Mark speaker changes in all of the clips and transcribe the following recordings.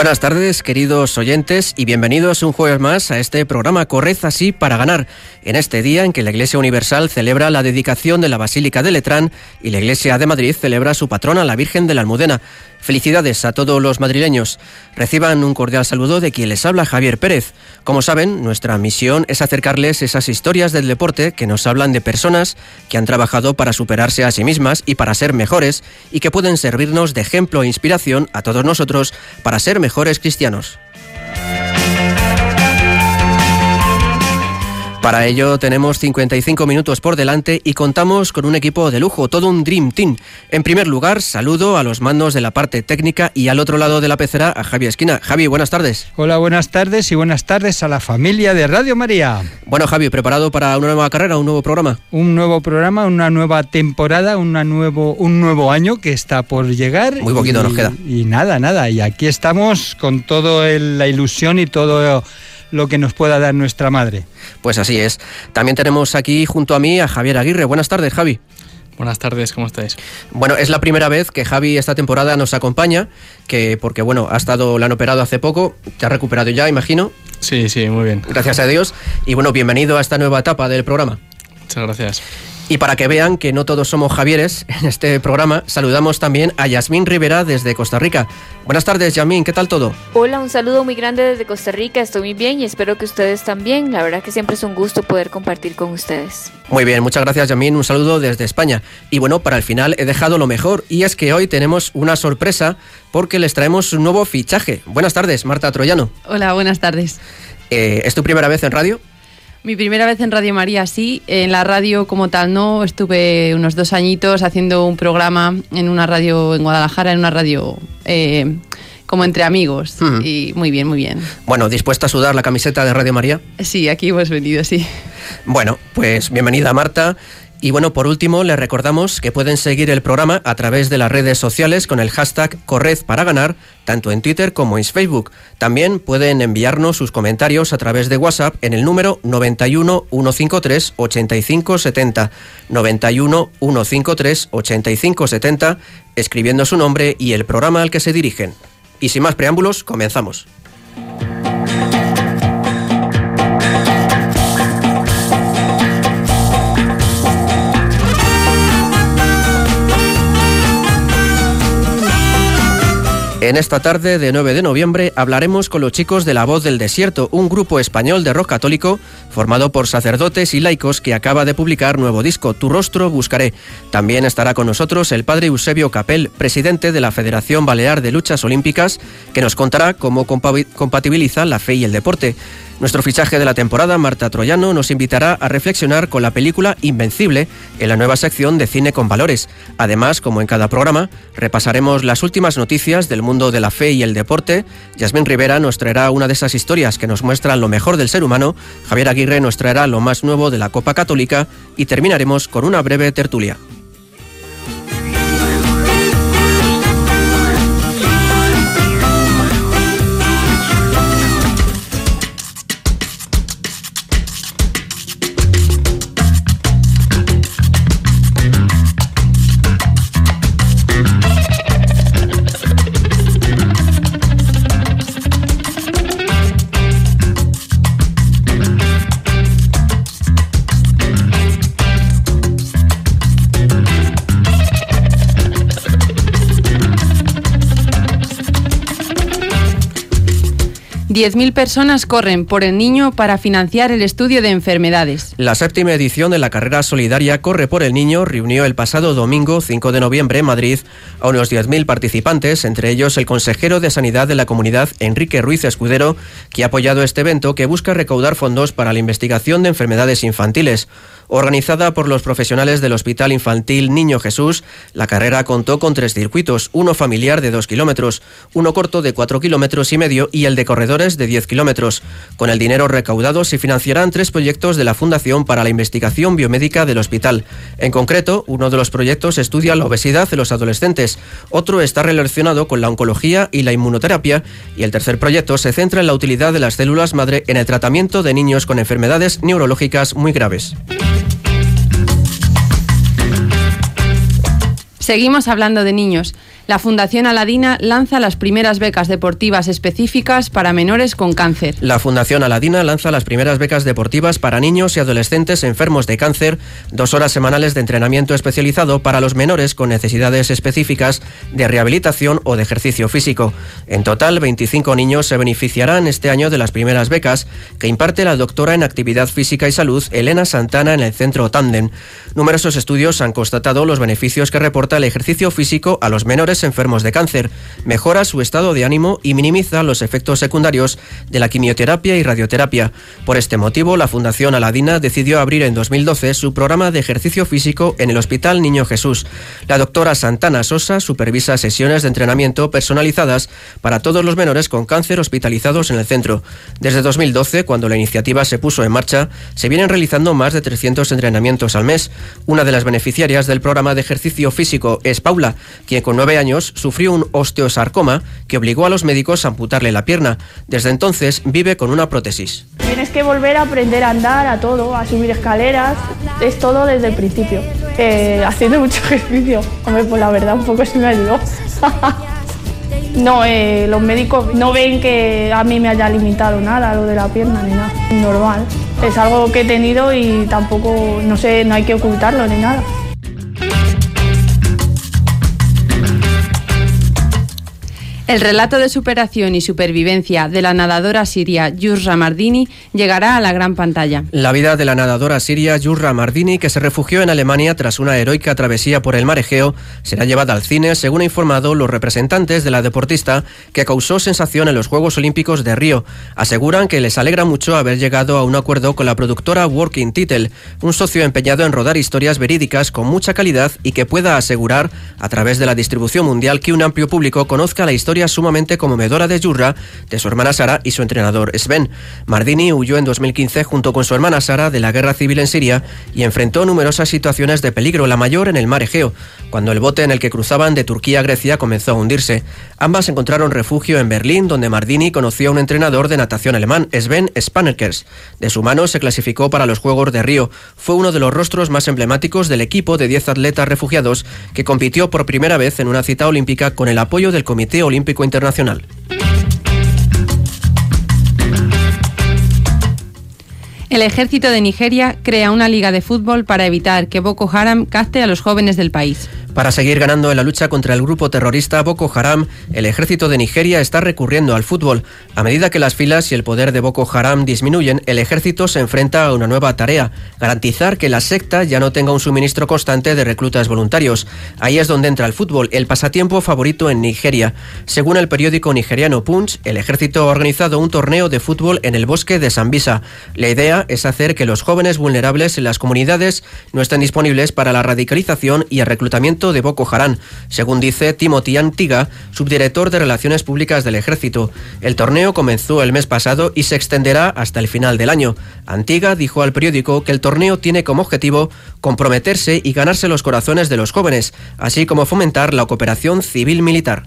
Speaker 1: Buenas tardes, queridos oyentes, y bienvenidos un jueves más a este programa Corred así para ganar, en este día en que la Iglesia Universal celebra la dedicación de la Basílica de Letrán y la Iglesia de Madrid celebra su patrona, la Virgen de la Almudena. Felicidades a todos los madrileños. Reciban un cordial saludo de quien les habla Javier Pérez. Como saben, nuestra misión es acercarles esas historias del deporte que nos hablan de personas que han trabajado para superarse a sí mismas y para ser mejores y que pueden servirnos de ejemplo e inspiración a todos nosotros para ser mejores cristianos. Para ello tenemos 55 minutos por delante y contamos con un equipo de lujo, todo un Dream Team. En primer lugar, saludo a los mandos de la parte técnica y al otro lado de la pecera a Javi Esquina. Javi, buenas tardes.
Speaker 2: Hola, buenas tardes y buenas tardes a la familia de Radio María.
Speaker 1: Bueno, Javi, ¿preparado para una nueva carrera, un nuevo programa?
Speaker 2: Un nuevo programa, una nueva temporada, una nuevo, un nuevo año que está por llegar.
Speaker 1: Muy poquito nos queda.
Speaker 2: Y nada, nada. Y aquí estamos con toda la ilusión y todo lo que nos pueda dar nuestra madre.
Speaker 1: Pues así es. También tenemos aquí junto a mí a Javier Aguirre. Buenas tardes, Javi.
Speaker 3: Buenas tardes, ¿cómo estáis?
Speaker 1: Bueno, es la primera vez que Javi esta temporada nos acompaña, que porque bueno, ha estado, la han operado hace poco, te ha recuperado ya, imagino.
Speaker 3: Sí, sí, muy bien.
Speaker 1: Gracias a Dios. Y bueno, bienvenido a esta nueva etapa del programa.
Speaker 3: Muchas gracias.
Speaker 1: Y para que vean que no todos somos Javieres en este programa, saludamos también a Yasmín Rivera desde Costa Rica. Buenas tardes, Yasmín, ¿qué tal todo?
Speaker 4: Hola, un saludo muy grande desde Costa Rica, estoy muy bien y espero que ustedes también. La verdad que siempre es un gusto poder compartir con ustedes.
Speaker 1: Muy bien, muchas gracias, Yasmín, un saludo desde España. Y bueno, para el final he dejado lo mejor y es que hoy tenemos una sorpresa porque les traemos un nuevo fichaje. Buenas tardes, Marta Troyano.
Speaker 5: Hola, buenas tardes.
Speaker 1: Eh, ¿Es tu primera vez en radio?
Speaker 5: Mi primera vez en Radio María, sí. En la radio como tal no. Estuve unos dos añitos haciendo un programa en una radio en Guadalajara, en una radio eh, como entre amigos. Y muy bien, muy bien.
Speaker 1: Bueno, ¿dispuesta a sudar la camiseta de Radio María?
Speaker 5: Sí, aquí hemos venido, sí.
Speaker 1: Bueno, pues bienvenida Marta. Y bueno, por último, les recordamos que pueden seguir el programa a través de las redes sociales con el hashtag Corred para ganar, tanto en Twitter como en Facebook. También pueden enviarnos sus comentarios a través de WhatsApp en el número 91 153 8570. 91 153 8570, escribiendo su nombre y el programa al que se dirigen. Y sin más preámbulos, comenzamos. En esta tarde de 9 de noviembre hablaremos con los chicos de La Voz del Desierto, un grupo español de rock católico formado por sacerdotes y laicos que acaba de publicar nuevo disco, Tu rostro buscaré. También estará con nosotros el padre Eusebio Capel, presidente de la Federación Balear de Luchas Olímpicas, que nos contará cómo compatibiliza la fe y el deporte. Nuestro fichaje de la temporada, Marta Troyano, nos invitará a reflexionar con la película Invencible en la nueva sección de Cine con Valores. Además, como en cada programa, repasaremos las últimas noticias del mundo de la fe y el deporte. Yasmín Rivera nos traerá una de esas historias que nos muestran lo mejor del ser humano. Javier Aguirre nos traerá lo más nuevo de la Copa Católica y terminaremos con una breve tertulia.
Speaker 5: Mil personas corren por el niño para financiar el estudio de enfermedades.
Speaker 1: La séptima edición de la carrera solidaria Corre por el Niño reunió el pasado domingo 5 de noviembre en Madrid a unos 10.000 participantes, entre ellos el consejero de Sanidad de la comunidad, Enrique Ruiz Escudero, que ha apoyado este evento que busca recaudar fondos para la investigación de enfermedades infantiles Organizada por los profesionales del Hospital Infantil Niño Jesús, la carrera contó con tres circuitos, uno familiar de dos kilómetros, uno corto de cuatro kilómetros y medio y el de corredores de 10 kilómetros. Con el dinero recaudado se financiarán tres proyectos de la Fundación para la Investigación Biomédica del hospital. En concreto, uno de los proyectos estudia la obesidad de los adolescentes, otro está relacionado con la oncología y la inmunoterapia y el tercer proyecto se centra en la utilidad de las células madre en el tratamiento de niños con enfermedades neurológicas muy graves.
Speaker 5: Seguimos hablando de niños. La Fundación Aladina lanza las primeras becas deportivas específicas para menores con cáncer.
Speaker 1: La Fundación Aladina lanza las primeras becas deportivas para niños y adolescentes enfermos de cáncer, dos horas semanales de entrenamiento especializado para los menores con necesidades específicas de rehabilitación o de ejercicio físico. En total, 25 niños se beneficiarán este año de las primeras becas que imparte la doctora en actividad física y salud Elena Santana en el centro Tandem. Numerosos estudios han constatado los beneficios que reporta el ejercicio físico a los menores enfermos de cáncer, mejora su estado de ánimo y minimiza los efectos secundarios de la quimioterapia y radioterapia. Por este motivo, la Fundación Aladina decidió abrir en 2012 su programa de ejercicio físico en el Hospital Niño Jesús. La doctora Santana Sosa supervisa sesiones de entrenamiento personalizadas para todos los menores con cáncer hospitalizados en el centro. Desde 2012, cuando la iniciativa se puso en marcha, se vienen realizando más de 300 entrenamientos al mes. Una de las beneficiarias del programa de ejercicio físico es Paula, quien con nueve años sufrió un osteosarcoma que obligó a los médicos a amputarle la pierna. Desde entonces vive con una prótesis.
Speaker 6: Tienes que volver a aprender a andar, a todo, a subir escaleras, es todo desde el principio. Eh, haciendo mucho ejercicio. Hombre, pues la verdad un poco se me ayudó. no, eh, los médicos no ven que a mí me haya limitado nada lo de la pierna ni nada. Normal. Es algo que he tenido y tampoco, no sé, no hay que ocultarlo ni nada.
Speaker 5: El relato de superación y supervivencia de la nadadora siria Yusra Mardini llegará a la gran pantalla.
Speaker 1: La vida de la nadadora siria Yusra Mardini, que se refugió en Alemania tras una heroica travesía por el mar Egeo, será llevada al cine, según han informado los representantes de la deportista, que causó sensación en los Juegos Olímpicos de Río. Aseguran que les alegra mucho haber llegado a un acuerdo con la productora Working Title, un socio empeñado en rodar historias verídicas con mucha calidad y que pueda asegurar, a través de la distribución mundial, que un amplio público conozca la historia sumamente conmovedora de Yurra, de su hermana Sara y su entrenador Sven. Mardini huyó en 2015 junto con su hermana Sara de la guerra civil en Siria y enfrentó numerosas situaciones de peligro, la mayor en el mar Egeo, cuando el bote en el que cruzaban de Turquía a Grecia comenzó a hundirse. Ambas encontraron refugio en Berlín, donde Mardini conoció a un entrenador de natación alemán, Sven Spanekers. De su mano se clasificó para los Juegos de Río. Fue uno de los rostros más emblemáticos del equipo de 10 atletas refugiados que compitió por primera vez en una cita olímpica con el apoyo del Comité Olímpico Internacional.
Speaker 5: El ejército de Nigeria crea una liga de fútbol para evitar que Boko Haram capte a los jóvenes del país.
Speaker 1: Para seguir ganando en la lucha contra el grupo terrorista Boko Haram, el ejército de Nigeria está recurriendo al fútbol. A medida que las filas y el poder de Boko Haram disminuyen, el ejército se enfrenta a una nueva tarea, garantizar que la secta ya no tenga un suministro constante de reclutas voluntarios. Ahí es donde entra el fútbol, el pasatiempo favorito en Nigeria. Según el periódico nigeriano Punch, el ejército ha organizado un torneo de fútbol en el bosque de Sambisa. La idea es hacer que los jóvenes vulnerables en las comunidades no estén disponibles para la radicalización y el reclutamiento de Boko Haram, según dice Timothy Antiga, subdirector de Relaciones Públicas del Ejército. El torneo comenzó el mes pasado y se extenderá hasta el final del año. Antiga dijo al periódico que el torneo tiene como objetivo comprometerse y ganarse los corazones de los jóvenes, así como fomentar la cooperación civil-militar.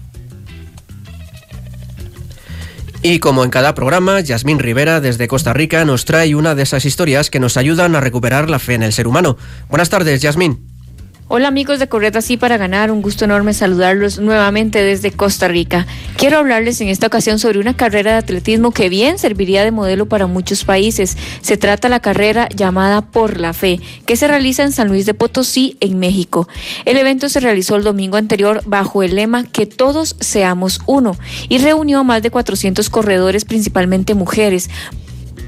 Speaker 1: Y como en cada programa, Yasmín Rivera desde Costa Rica nos trae una de esas historias que nos ayudan a recuperar la fe en el ser humano. Buenas tardes, Yasmín.
Speaker 4: Hola amigos de Correta Así para Ganar, un gusto enorme saludarlos nuevamente desde Costa Rica. Quiero hablarles en esta ocasión sobre una carrera de atletismo que bien serviría de modelo para muchos países. Se trata la carrera llamada Por la Fe, que se realiza en San Luis de Potosí, en México. El evento se realizó el domingo anterior bajo el lema Que todos seamos uno y reunió a más de 400 corredores, principalmente mujeres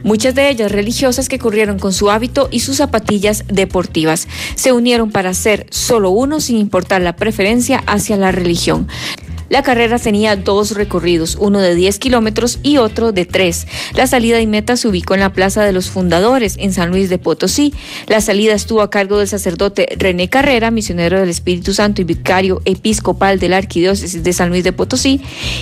Speaker 4: muchas de ellas religiosas que corrieron con su hábito y sus zapatillas deportivas. Se unieron para ser solo uno sin importar la preferencia hacia la religión. La carrera tenía dos recorridos, uno de 10 kilómetros y otro de 3. La salida y meta se ubicó en la Plaza de los Fundadores, en San Luis de Potosí. La salida estuvo a cargo del sacerdote René Carrera, misionero del Espíritu Santo y vicario episcopal de la Arquidiócesis de San Luis de Potosí,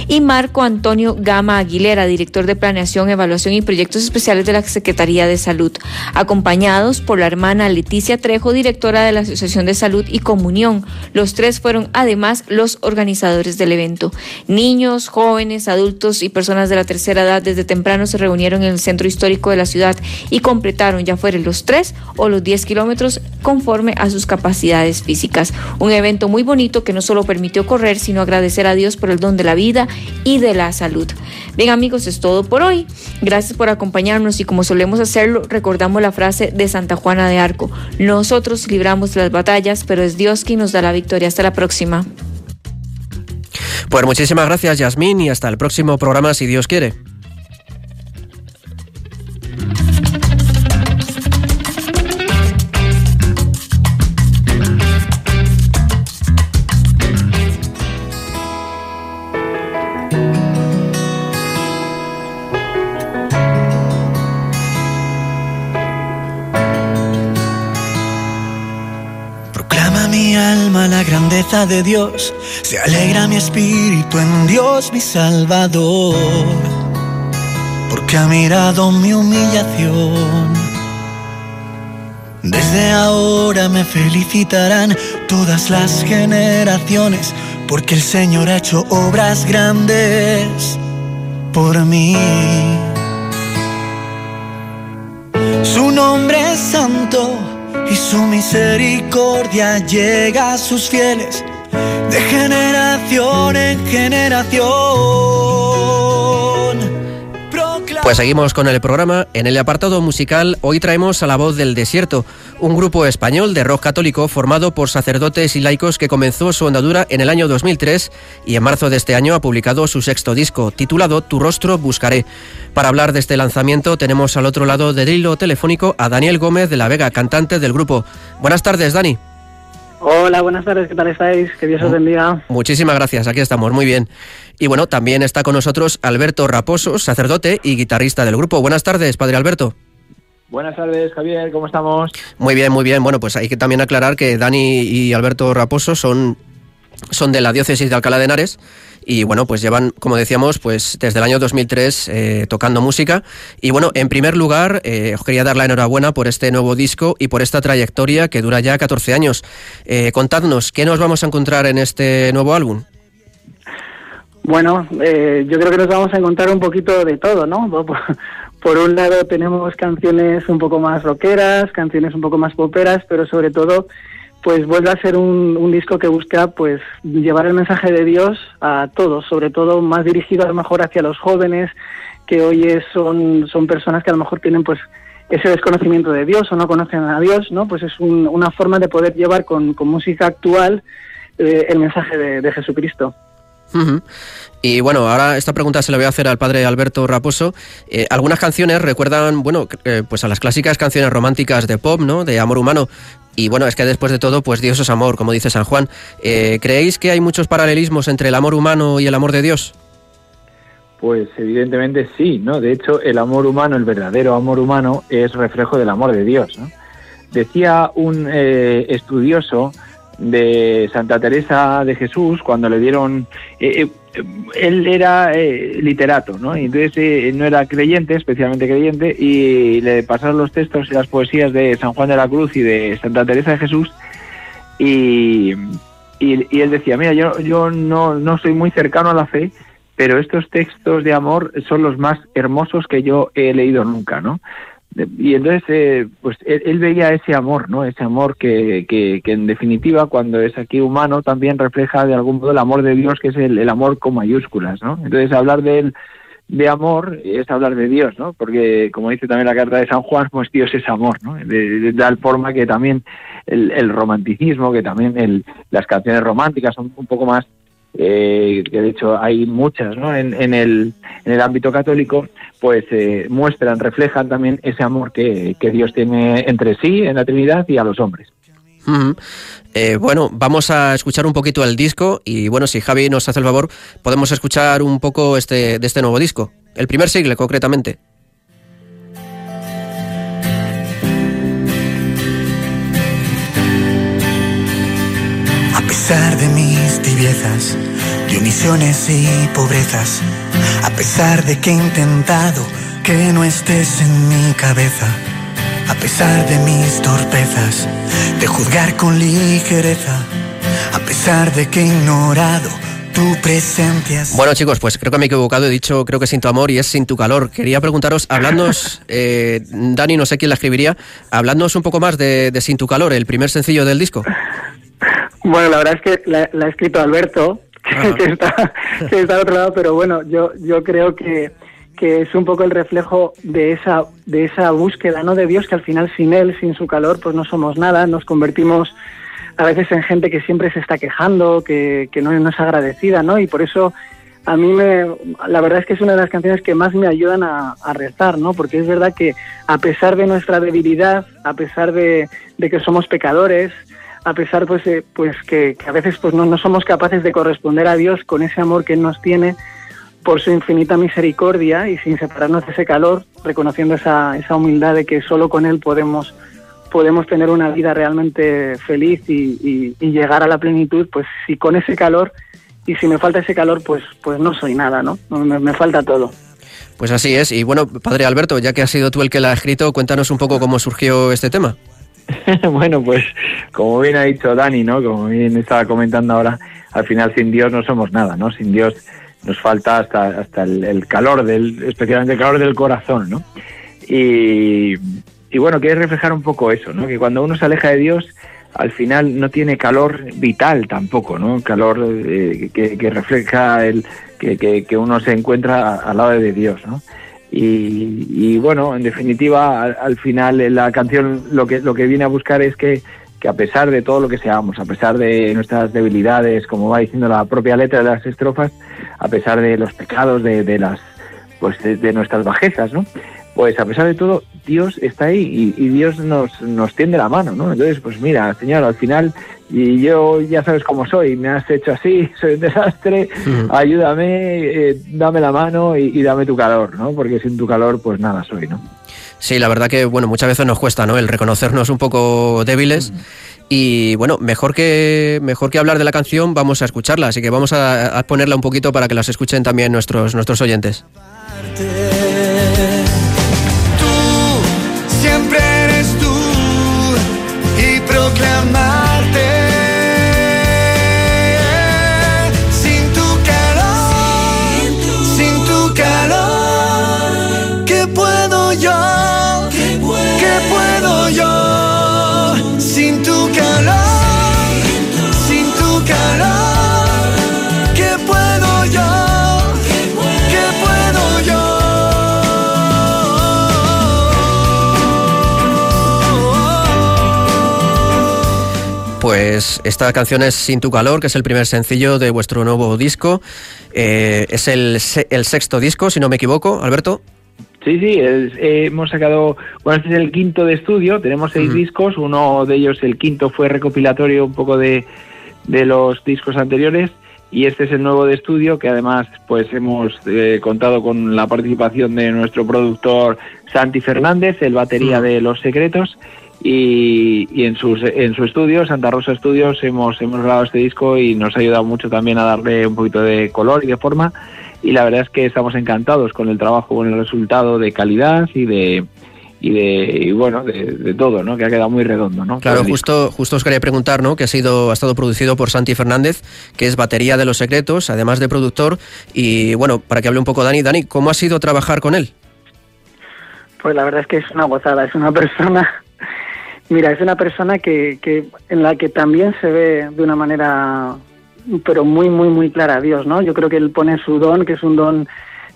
Speaker 4: y Marco Antonio Gama Aguilera, director de Planeación, Evaluación y Proyectos Especiales de la Secretaría de Salud, acompañados por la hermana Leticia Trejo, directora de la Asociación de Salud y Comunión. Los tres fueron además los organizadores del evento. Niños, jóvenes, adultos y personas de la tercera edad desde temprano se reunieron en el centro histórico de la ciudad y completaron ya fueron los tres o los diez kilómetros conforme a sus capacidades físicas. Un evento muy bonito que no solo permitió correr, sino agradecer a Dios por el don de la vida y de la salud. Bien amigos, es todo por hoy. Gracias por acompañarnos y como solemos hacerlo, recordamos la frase de Santa Juana de Arco. Nosotros libramos las batallas, pero es Dios quien nos da la victoria. Hasta la próxima.
Speaker 1: Pues muchísimas gracias Yasmín y hasta el próximo programa si Dios quiere.
Speaker 7: De Dios, se alegra mi espíritu en Dios mi Salvador, porque ha mirado mi humillación. Desde ahora me felicitarán todas las generaciones, porque el Señor ha hecho obras grandes por mí. Su nombre es santo y su misericordia llega a sus fieles de generación en generación.
Speaker 1: Pues seguimos con el programa. En el apartado musical hoy traemos a La Voz del Desierto, un grupo español de rock católico formado por sacerdotes y laicos que comenzó su andadura en el año 2003 y en marzo de este año ha publicado su sexto disco titulado Tu rostro buscaré. Para hablar de este lanzamiento tenemos al otro lado del hilo telefónico a Daniel Gómez de la Vega, cantante del grupo. Buenas tardes, Dani.
Speaker 8: Hola, buenas tardes, ¿qué tal estáis? Que Dios os bendiga.
Speaker 1: Muchísimas gracias, aquí estamos, muy bien. Y bueno, también está con nosotros Alberto Raposo, sacerdote y guitarrista del grupo. Buenas tardes, Padre Alberto.
Speaker 9: Buenas tardes, Javier, ¿cómo estamos?
Speaker 1: Muy bien, muy bien. Bueno, pues hay que también aclarar que Dani y Alberto Raposo son, son de la diócesis de Alcalá de Henares y bueno, pues llevan, como decíamos, pues desde el año 2003 eh, tocando música. Y bueno, en primer lugar, eh, os quería dar la enhorabuena por este nuevo disco y por esta trayectoria que dura ya 14 años. Eh, contadnos, ¿qué nos vamos a encontrar en este nuevo álbum?
Speaker 8: Bueno, yo creo que nos vamos a encontrar un poquito de todo, ¿no? Por, un lado tenemos canciones un poco más rockeras, canciones un poco más poperas, pero sobre todo pues vuelve a ser un, disco que busca pues llevar el mensaje de Dios a todos, sobre todo más dirigido a lo mejor hacia los jóvenes que hoy son, son personas que a lo mejor tienen pues ese desconocimiento de Dios o no conocen a Dios, ¿no? Pues es una forma de poder llevar con, música actual eh, el mensaje de, Jesucristo.
Speaker 1: Y bueno, ahora esta pregunta se la voy a hacer al padre Alberto Raposo. Eh, algunas canciones recuerdan, bueno, eh, pues a las clásicas canciones románticas de pop, ¿no? De amor humano. Y bueno, es que después de todo, pues Dios es amor, como dice San Juan. Eh, ¿Creéis que hay muchos paralelismos entre el amor humano y el amor de Dios?
Speaker 9: Pues evidentemente sí, ¿no? De hecho, el amor humano, el verdadero amor humano, es reflejo del amor de Dios. Decía un estudioso de Santa Teresa de Jesús cuando le dieron... Eh, él era eh, literato, ¿no? Y entonces eh, no era creyente, especialmente creyente, y le pasaron los textos y las poesías de San Juan de la Cruz y de Santa Teresa de Jesús, y, y, él decía, mira, yo, yo no, no soy muy cercano a la fe, pero estos textos de amor son los más hermosos que yo he leído nunca, ¿no? Y entonces eh, pues él, veía ese amor no ese amor que, que, en definitiva cuando es aquí humano también refleja de algún modo el amor de Dios que es el, amor con mayúsculas no entonces hablar de él de amor es hablar de Dios no porque como dice también la carta de San Juan pues Dios es amor no de, tal forma que también el, el romanticismo que también el, las canciones románticas son un poco más eh, que de hecho hay muchas ¿no? en, en, el, en el ámbito católico, pues eh, muestran, reflejan también ese amor que, que Dios tiene entre sí, en la Trinidad y a los hombres.
Speaker 1: Eh, bueno, vamos a escuchar un poquito el disco y bueno, si Javi nos hace el favor, podemos escuchar un poco este, de este nuevo disco, el primer siglo concretamente.
Speaker 7: Pesar de mis tibiezas, de omisiones y pobrezas, a pesar de que he intentado que no estés en mi cabeza, a pesar de mis torpezas, de juzgar con ligereza, a pesar de que he ignorado tu presencia.
Speaker 1: Bueno chicos, pues creo que me he equivocado, he dicho creo que sin tu amor y es sin tu calor. Quería preguntaros, hablándonos, eh, Dani, no sé quién la escribiría, hablándonos un poco más de, de Sin tu calor, el primer sencillo del disco.
Speaker 8: Bueno, la verdad es que la, la ha escrito Alberto, que, está, que está al otro lado, pero bueno, yo, yo creo que, que es un poco el reflejo de esa, de esa búsqueda ¿no? de Dios, que al final sin Él, sin su calor, pues no somos nada, nos convertimos a veces en gente que siempre se está quejando, que, que no, no es agradecida, ¿no? Y por eso a mí me, la verdad es que es una de las canciones que más me ayudan a, a rezar, ¿no? Porque es verdad que a pesar de nuestra debilidad, a pesar de, de que somos pecadores, a pesar pues, de, pues que, que, a veces pues no, no somos capaces de corresponder a Dios con ese amor que Él nos tiene por su infinita misericordia y sin separarnos de ese calor, reconociendo esa, esa humildad de que solo con Él podemos, podemos tener una vida realmente feliz y, y, y llegar a la plenitud, pues si con ese calor y si me falta ese calor, pues, pues no soy nada, ¿no? Me, me falta todo.
Speaker 1: Pues así es. Y bueno, Padre Alberto, ya que has sido tú el que la ha escrito, cuéntanos un poco cómo surgió este tema.
Speaker 9: bueno, pues como bien ha dicho Dani, ¿no? Como bien estaba comentando ahora, al final sin Dios no somos nada, ¿no? Sin Dios nos falta hasta hasta el, el calor del, especialmente el calor del corazón, ¿no? Y, bueno, quiere reflejar un poco eso, ¿no? Que cuando uno se aleja de Dios, al final no tiene calor vital tampoco, ¿no? Calor eh, que, que, refleja el que, que, que, uno se encuentra al lado de Dios, ¿no? Y, y bueno, en definitiva, al, al, final la canción lo que lo que viene a buscar es que, que a pesar de todo lo que seamos, a pesar de nuestras debilidades, como va diciendo la propia letra de las estrofas, a pesar de los pecados, de, de las pues de, de nuestras bajezas, ¿no? Pues a pesar de todo, Dios está ahí y, y, Dios nos, nos tiende la mano, ¿no? Entonces, pues mira, Señor, al final, y yo ya sabes cómo soy, me has hecho así, soy un desastre, ayúdame, eh, dame la mano y, y, dame tu calor, ¿no? Porque sin tu calor, pues nada soy, ¿no?
Speaker 1: Sí, la verdad que, bueno, muchas veces nos cuesta, ¿no? El reconocernos un poco débiles. Y bueno, mejor que, mejor que hablar de la canción, vamos a escucharla, así que vamos a, a ponerla un poquito para que las escuchen también nuestros, nuestros oyentes. Pues esta canción es Sin tu calor, que es el primer sencillo de vuestro nuevo disco. Eh, es el, el, sexto disco, si no me equivoco, Alberto.
Speaker 9: Sí, sí, es, eh, hemos sacado, bueno, este es el quinto de estudio, tenemos seis uh -huh. discos, uno de ellos, el quinto, fue recopilatorio un poco de, de los discos anteriores y este es el nuevo de estudio que además pues hemos eh, contado con la participación de nuestro productor Santi Fernández, el batería uh -huh. de Los Secretos y, y, en, sus, en su estudio, Santa Rosa Studios, hemos, hemos grabado este disco y nos ha ayudado mucho también a darle un poquito de color y de forma. Y la verdad es que estamos encantados con el trabajo, con el resultado de calidad y de, y de y bueno de, de, todo no que ha quedado muy redondo no
Speaker 1: claro justo justo os quería preguntar no que ha sido ha estado producido por Santi Fernández que es batería de los secretos además de productor. Y bueno para que hable un poco Dani Dani cómo ha sido trabajar con él
Speaker 8: pues la verdad es que es una gozada es una persona Mira, es una persona que, que en la que también se ve de una manera, pero muy, muy, muy clara Dios, ¿no? Yo creo que él pone su don, que es un don,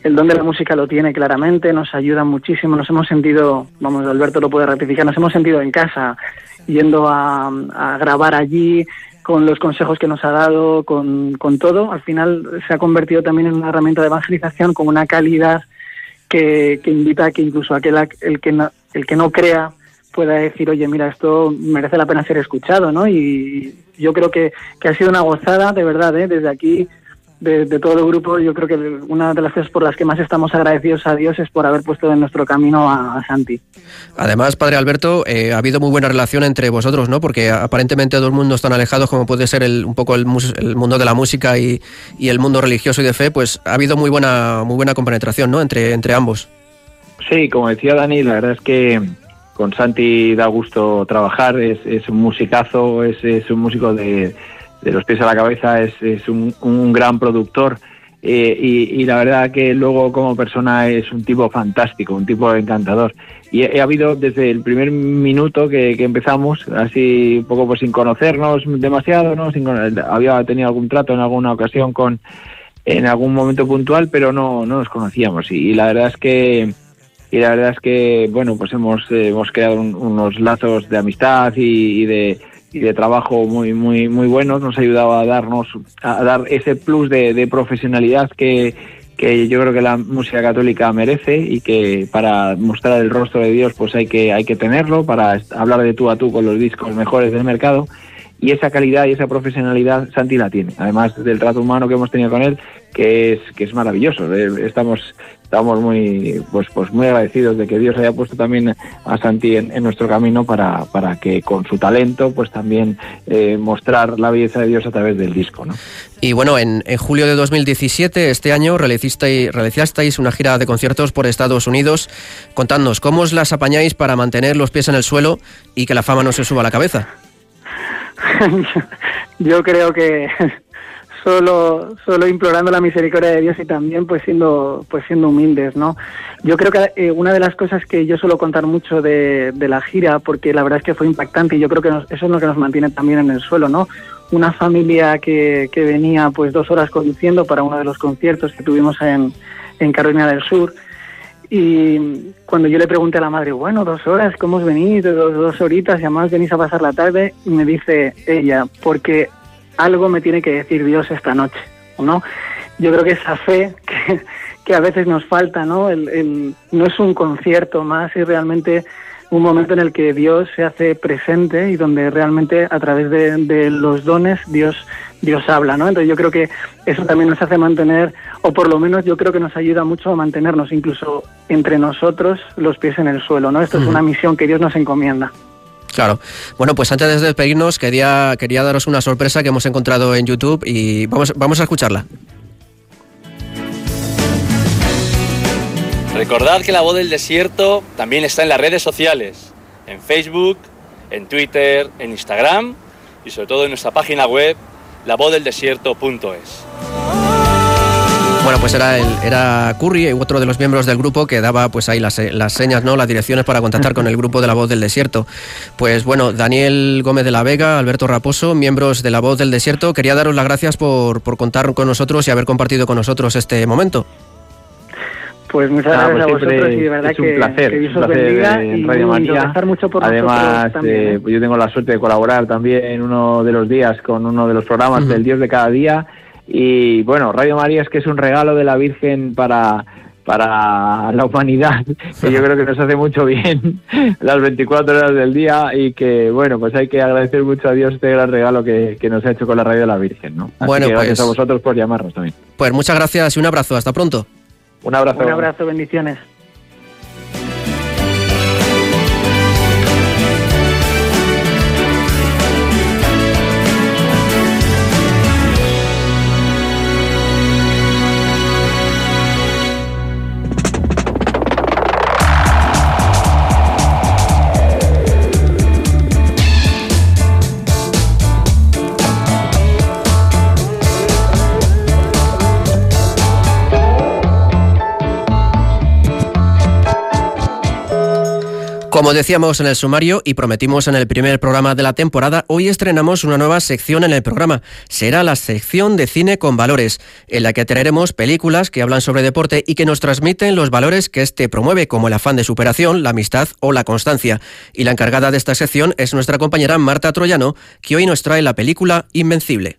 Speaker 8: el don de la música lo tiene claramente, nos ayuda muchísimo, nos hemos sentido, vamos, Alberto lo puede ratificar, nos hemos sentido en casa, yendo a, a grabar allí, con los consejos que nos ha dado, con, con todo, al final se ha convertido también en una herramienta de evangelización con una calidad que, que invita a que incluso aquel el que no, el que no crea pueda decir, oye, mira, esto merece la pena ser escuchado, ¿no? Y yo creo que, que ha sido una gozada, de verdad, ¿eh? desde aquí de, todo el grupo, yo creo que una de las cosas por las que más estamos agradecidos a Dios es por haber puesto en nuestro camino a, Santi.
Speaker 1: Además, Padre Alberto, eh, ha habido muy buena relación entre vosotros, ¿no? Porque aparentemente dos mundos están alejados, como puede ser el, un poco el, mundo de la música y, el mundo religioso y de fe, pues ha habido muy buena, muy buena compenetración, ¿no? Entre, entre ambos.
Speaker 9: Sí, como decía Dani, la verdad es que con Santi da gusto trabajar, es, un musicazo, es, un músico de de los pies a la cabeza, es, es un, gran productor. Eh, y, la verdad que luego como persona es un tipo fantástico, un tipo encantador. Y he, habido desde el primer minuto que, empezamos, así un poco pues sin conocernos demasiado, ¿no? había tenido algún trato en alguna ocasión con en algún momento puntual, pero no, no nos conocíamos. Y, la verdad es que y la verdad es que bueno pues hemos hemos creado unos lazos de amistad y de y de trabajo muy muy muy buenos. Nos ha ayudado a darnos a dar ese plus de, profesionalidad que, que yo creo que la música católica merece y que para mostrar el rostro de Dios pues hay que hay que tenerlo para hablar de tú a tú con los discos mejores del mercado y esa calidad y esa profesionalidad Santi la tiene. Además del trato humano que hemos tenido con él que es que es maravilloso. Eh, estamos estamos muy pues pues muy agradecidos de que Dios haya puesto también a Santi en, nuestro camino para, para, que con su talento pues también eh, mostrar la belleza de Dios a través del disco ¿no?
Speaker 1: y bueno en, julio de 2017 este año realizasteis, realizasteis una gira de conciertos por Estados Unidos. Contadnos cómo os las apañáis para mantener los pies en el suelo y que la fama no se suba a la cabeza
Speaker 8: yo creo que solo, solo implorando la misericordia de Dios y también pues siendo, pues siendo humildes, ¿no? Yo creo que eh, una de las cosas que yo suelo contar mucho de, la gira, porque la verdad es que fue impactante y yo creo que eso es lo que nos mantiene también en el suelo, ¿no? Una familia que, que venía pues dos horas conduciendo para uno de los conciertos que tuvimos en Carolina del Sur. Y cuando yo le pregunté a la madre, bueno, dos horas, ¿cómo os venís? Dos, dos horitas y además venís a pasar la tarde, me dice ella, porque algo me tiene que decir Dios esta noche, ¿no? Yo creo que esa fe que, a veces nos falta, ¿no? El, no es un concierto más, es realmente un momento en el que Dios se hace presente y donde realmente a través de, los dones Dios Dios habla, ¿no? Entonces yo creo que eso también nos hace mantener, o por lo menos yo creo que nos ayuda mucho a mantenernos incluso entre nosotros los pies en el suelo, ¿no? Esto es una misión que Dios nos encomienda.
Speaker 1: Claro. Bueno, pues antes de despedirnos, quería, quería daros una sorpresa que hemos encontrado en YouTube y vamos, vamos a escucharla.
Speaker 10: Recordad que La Voz del Desierto también está en las redes sociales, en Facebook, en Twitter, en Instagram y sobre todo en nuestra página web, lavozdeldesierto.es.
Speaker 1: Bueno, pues era, el, era Curry, otro de los miembros del grupo, que daba pues ahí las, señas, ¿no? Las direcciones para contactar con el grupo de La Voz del Desierto. Pues bueno, Daniel Gómez de la Vega, Alberto Raposo, miembros de La Voz del Desierto, quería daros las gracias por, por contar con nosotros y haber compartido con nosotros este momento.
Speaker 8: Pues muchas gracias pues a vosotros y de verdad
Speaker 9: es un placer,
Speaker 8: que,
Speaker 9: Dios os bendiga en Radio María.
Speaker 8: Mucho por
Speaker 9: Además, eh, ¿eh? pues yo tengo la suerte de colaborar también en uno de los días con uno de los programas del Dios de cada día y bueno, Radio María es que es un regalo de la Virgen para, para la humanidad, que yo creo que nos hace mucho bien las 24 horas del día y que, bueno, pues hay que agradecer mucho a Dios este gran regalo que, nos ha hecho con la radio de la Virgen, ¿no?
Speaker 1: bueno,
Speaker 9: gracias
Speaker 1: pues
Speaker 9: a vosotros por llamarnos también.
Speaker 1: Pues muchas gracias y un abrazo, hasta pronto.
Speaker 9: Un abrazo.
Speaker 8: Un abrazo, bendiciones.
Speaker 1: Como decíamos en el sumario y prometimos en el primer programa de la temporada, hoy estrenamos una nueva sección en el programa. Será la sección de cine con valores, en la que traeremos películas que hablan sobre deporte y que nos transmiten los valores que este promueve, como el afán de superación, la amistad o la constancia. Y la encargada de esta sección es nuestra compañera Marta Troyano, que hoy nos trae la película Invencible.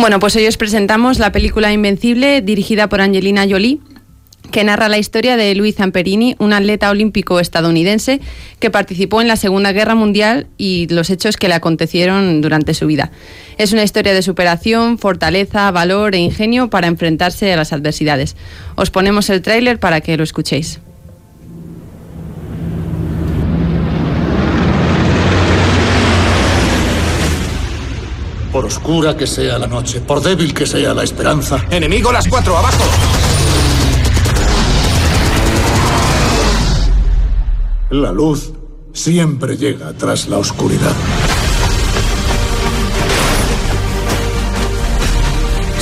Speaker 5: Bueno, pues hoy os presentamos la película Invencible dirigida por Angelina Jolie que narra la historia de Luis Zamperini, un atleta olímpico estadounidense que participó en la Segunda Guerra Mundial y los hechos que le acontecieron durante su vida. Es una historia de superación, fortaleza, valor e ingenio para enfrentarse a las adversidades. Os ponemos el tráiler para que lo escuchéis.
Speaker 11: Por oscura que sea la noche, por débil que sea la esperanza.
Speaker 12: Enemigo las cuatro, abajo.
Speaker 11: La luz siempre llega tras la oscuridad.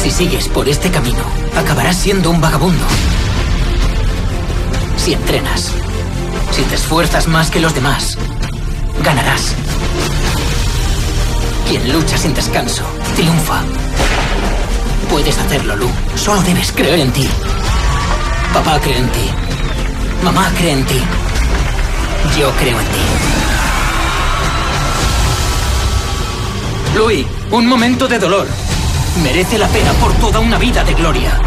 Speaker 13: Si sigues por este camino, acabarás siendo un vagabundo. Si entrenas, si te esfuerzas más que los demás, ganarás. Quien lucha sin descanso, triunfa. Puedes hacerlo, Lu. Solo debes creer en ti. Papá cree en ti. Mamá cree en ti. Yo creo en ti. Louis, un momento de dolor. Merece la pena por toda una vida de gloria.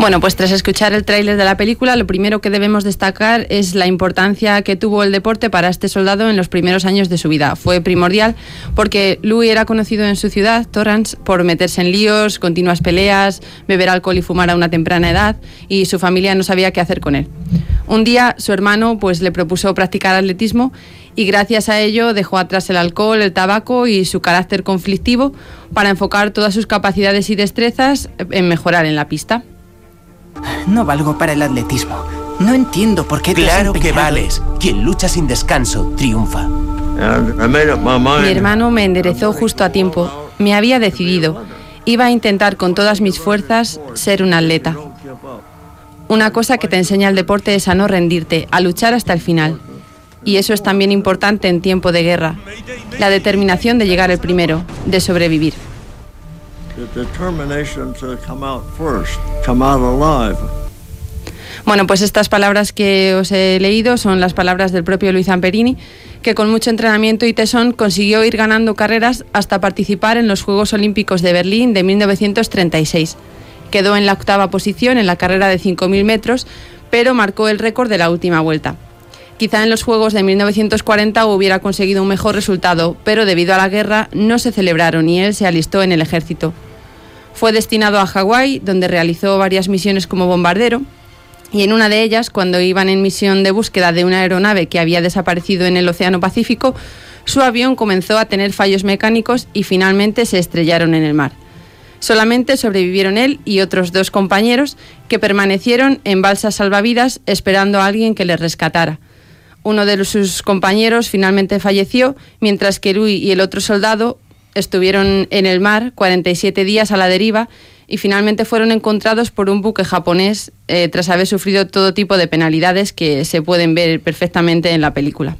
Speaker 5: Bueno, pues tras escuchar el tráiler de la película, lo primero que debemos destacar es la importancia que tuvo el deporte para este soldado en los primeros años de su vida. Fue primordial porque Louis era conocido en su ciudad, Torrance, por meterse en líos, continuas peleas, beber alcohol y fumar a una temprana edad, y su familia no sabía qué hacer con él. Un día su hermano pues le propuso practicar atletismo y gracias a ello dejó atrás el alcohol, el tabaco y su carácter conflictivo para enfocar todas sus capacidades y destrezas en mejorar en la pista.
Speaker 14: No valgo para el atletismo. No entiendo por qué...
Speaker 15: Claro que vales. Quien lucha sin descanso, triunfa.
Speaker 5: Mi hermano me enderezó justo a tiempo. Me había decidido. Iba a intentar con todas mis fuerzas ser un atleta. Una cosa que te enseña el deporte es a no rendirte, a luchar hasta el final. Y eso es también importante en tiempo de guerra. La determinación de llegar el primero, de sobrevivir. Bueno, pues estas palabras que os he leído son las palabras del propio Luis Amperini, que con mucho entrenamiento y tesón consiguió ir ganando carreras hasta participar en los Juegos Olímpicos de Berlín de 1936. Quedó en la octava posición en la carrera de 5.000 metros, pero marcó el récord de la última vuelta. Quizá en los Juegos de 1940 hubiera conseguido un mejor resultado, pero debido a la guerra no se celebraron y él se alistó en el ejército. Fue destinado a Hawái, donde realizó varias misiones como bombardero, y en una de ellas, cuando iban en misión de búsqueda de una aeronave que había desaparecido en el Océano Pacífico, su avión comenzó a tener fallos mecánicos y finalmente se estrellaron en el mar. Solamente sobrevivieron él y otros dos compañeros que permanecieron en balsas salvavidas esperando a alguien que les rescatara. Uno de sus compañeros finalmente falleció, mientras que Louis y el otro soldado estuvieron en el mar 47 días a la deriva y finalmente fueron encontrados por un buque japonés eh, tras haber sufrido todo tipo de penalidades que se pueden ver perfectamente en la película.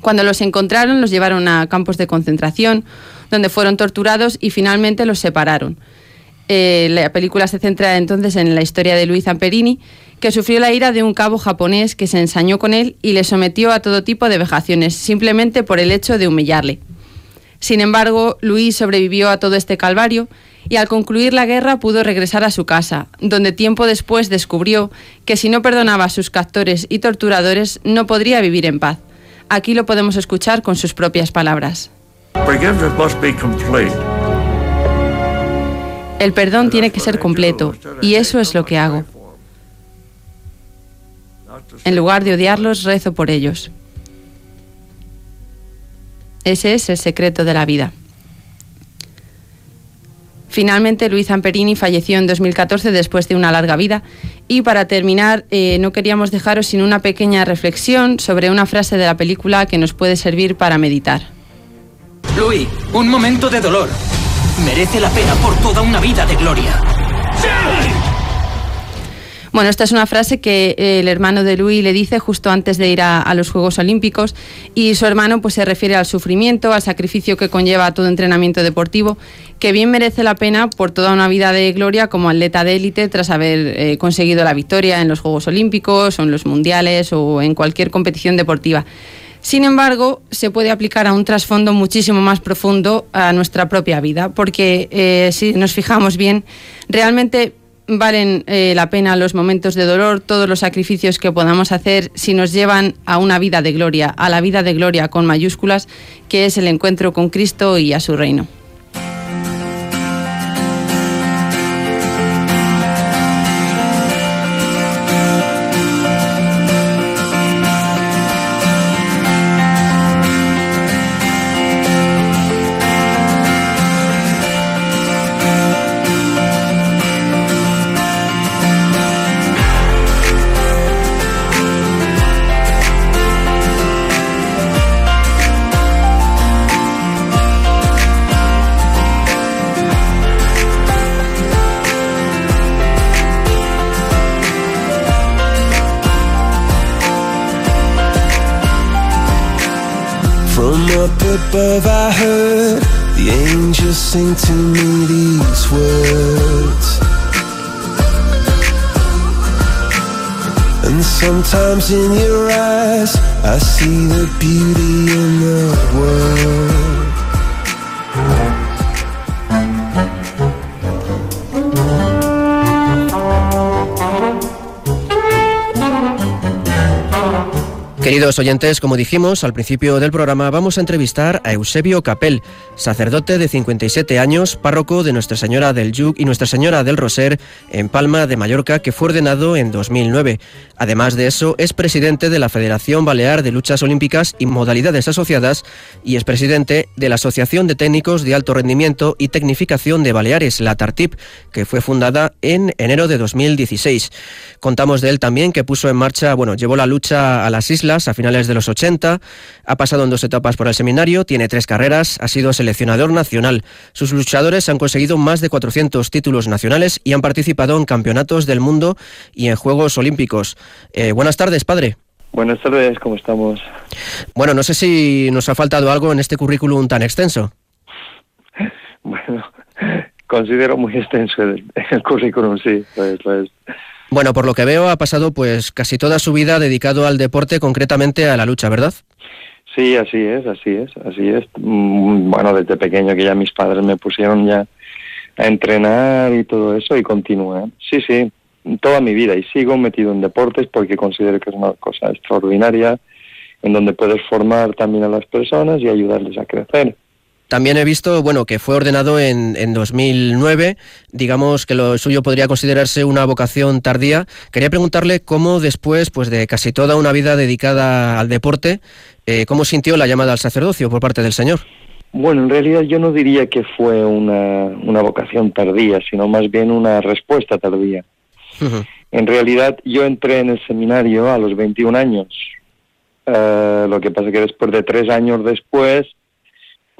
Speaker 5: Cuando los encontraron los llevaron a campos de concentración donde fueron torturados y finalmente los separaron. Eh, la película se centra entonces en la historia de Luis Zamperini, que sufrió la ira de un cabo japonés que se ensañó con él y le sometió a todo tipo de vejaciones, simplemente por el hecho de humillarle. Sin embargo, Luis sobrevivió a todo este calvario y al concluir la guerra pudo regresar a su casa, donde tiempo después descubrió que si no perdonaba a sus captores y torturadores no podría vivir en paz. Aquí lo podemos escuchar con sus propias palabras. El perdón tiene que ser completo y eso es lo que hago. En lugar de odiarlos, rezo por ellos. Ese es el secreto de la vida. Finalmente, Luis Zamperini falleció en 2014 después de una larga vida. Y para terminar, eh, no queríamos dejaros sin una pequeña reflexión sobre una frase de la película que nos puede servir para meditar.
Speaker 13: Luis, un momento de dolor. Merece la pena por toda una vida de gloria.
Speaker 5: Bueno, esta es una frase que el hermano de Luis le dice justo antes de ir a, los Juegos Olímpicos y su hermano pues se refiere al sufrimiento, al sacrificio que conlleva todo entrenamiento deportivo, que bien merece la pena por toda una vida de gloria como atleta de élite tras haber eh, conseguido la victoria en los Juegos Olímpicos o en los Mundiales o en cualquier competición deportiva. Sin embargo, se puede aplicar a un trasfondo muchísimo más profundo a nuestra propia vida, porque eh, si nos fijamos bien, realmente valen eh, la pena los momentos de dolor, todos los sacrificios que podamos hacer si nos llevan a una vida de gloria, a la vida de gloria con mayúsculas, que es el encuentro con Cristo y a su reino. Above I heard the angels sing to me these words. And sometimes in your eyes I see the beauty in the world
Speaker 1: Queridos oyentes, como dijimos al principio del programa, vamos a entrevistar a Eusebio Capel, sacerdote de 57 años, párroco de Nuestra Señora del Yuc y Nuestra Señora del Roser en Palma de Mallorca, que fue ordenado en 2009. Además de eso, es presidente de la Federación Balear de Luchas Olímpicas y Modalidades Asociadas y es presidente de la Asociación de Técnicos de Alto Rendimiento y Tecnificación de Baleares, la TARTIP, que fue fundada en enero de 2016. Contamos de él también que puso en marcha, bueno, llevó la lucha a las islas a finales de los 80, ha pasado en dos etapas por el seminario, tiene tres carreras, ha sido seleccionador nacional. Sus luchadores han conseguido más de 400 títulos nacionales y han participado en campeonatos del mundo y en Juegos Olímpicos. Eh, buenas tardes, padre.
Speaker 12: Buenas tardes, ¿cómo estamos?
Speaker 1: Bueno, no sé si nos ha faltado algo en este currículum tan extenso.
Speaker 12: Bueno, considero muy extenso el, currículum, sí. Pues, pues
Speaker 1: bueno, por lo que veo, ha pasado pues casi toda su vida dedicado al deporte, concretamente a la lucha, ¿verdad?
Speaker 12: Sí, así es, así es, así es. Mm, bueno, desde pequeño que ya mis padres me pusieron ya a entrenar y todo eso y continué. Sí, sí, toda mi vida y sigo metido en deportes porque considero que es una cosa extraordinaria en donde puedes formar también a las personas y ayudarles a crecer.
Speaker 1: También he visto, bueno, que fue ordenado en, en 2009, digamos que lo suyo podría considerarse una vocación tardía. Quería preguntarle cómo después, pues de casi toda una vida dedicada al deporte, eh, cómo sintió la llamada al sacerdocio por parte del Señor.
Speaker 12: Bueno, en realidad yo no diría que fue una, una vocación tardía, sino más bien una respuesta tardía. En realidad yo entré en el seminario a los 21 años. Eh, lo que pasa es que después de tres años después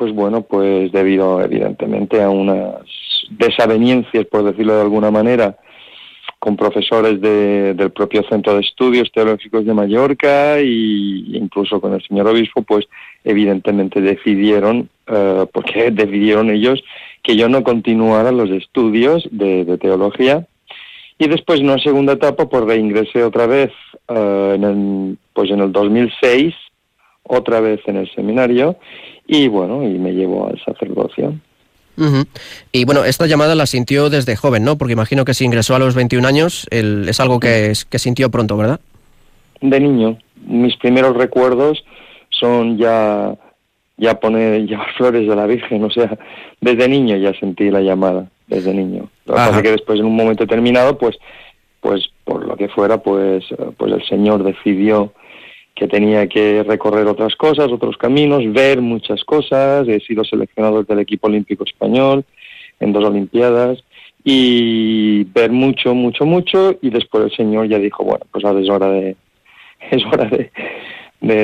Speaker 12: pues bueno, pues debido evidentemente a unas desavenencias, por decirlo de alguna manera, con profesores del propio Centro de Estudios Teológicos de Mallorca e incluso con el señor obispo, pues evidentemente decidieron, eh, porque decidieron ellos que yo no continuara los estudios de, teología. Y después en una segunda etapa pues reingresé otra vez eh, en el, pues en el 2006 otra vez en el seminario y bueno, y me llevó al sacerdocio.
Speaker 1: Y bueno, esta llamada la sintió desde joven, ¿no? Porque imagino que si ingresó a los 21 años es algo que, que sintió pronto, ¿verdad?
Speaker 12: De niño. Mis primeros recuerdos son ya, ya poner, llevar flores de la Virgen, o sea, desde niño ya sentí la llamada, desde niño. Lo que pasa que después en un momento determinado, pues, pues por lo que fuera, pues, pues el Señor decidió que tenía que recorrer otras cosas, otros caminos, ver muchas cosas. He sido seleccionado del equipo olímpico español en dos Olimpiadas y ver mucho, mucho, mucho. Y después el Señor ya dijo, bueno, pues ahora es hora de, es hora de,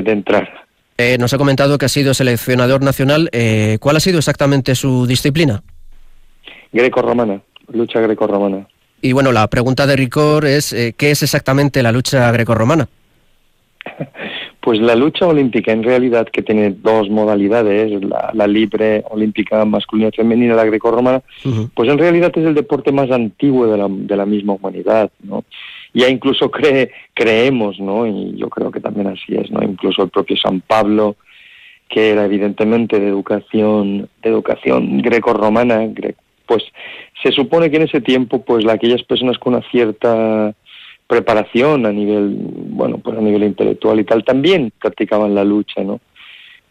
Speaker 12: de, entrar.
Speaker 1: Eh, nos ha comentado que ha sido seleccionador nacional. Eh, ¿Cuál ha sido exactamente su disciplina?
Speaker 12: Greco-romana, lucha greco-romana.
Speaker 1: Y bueno, la pregunta de Ricor es, eh, ¿qué es exactamente la lucha grecorromana?
Speaker 12: Pues la lucha olímpica en realidad que tiene dos modalidades, la, libre olímpica masculina y femenina, la grecorromana, pues en realidad es el deporte más antiguo de la, de la misma humanidad, ¿no? Ya incluso cree, creemos, ¿no? Y yo creo que también así es, ¿no? Incluso el propio San Pablo, que era evidentemente de educación, de educación grecorromana, pues se supone que en ese tiempo, pues aquellas personas con una cierta preparación a nivel, bueno, pues a nivel intelectual y tal, también practicaban la lucha, ¿no?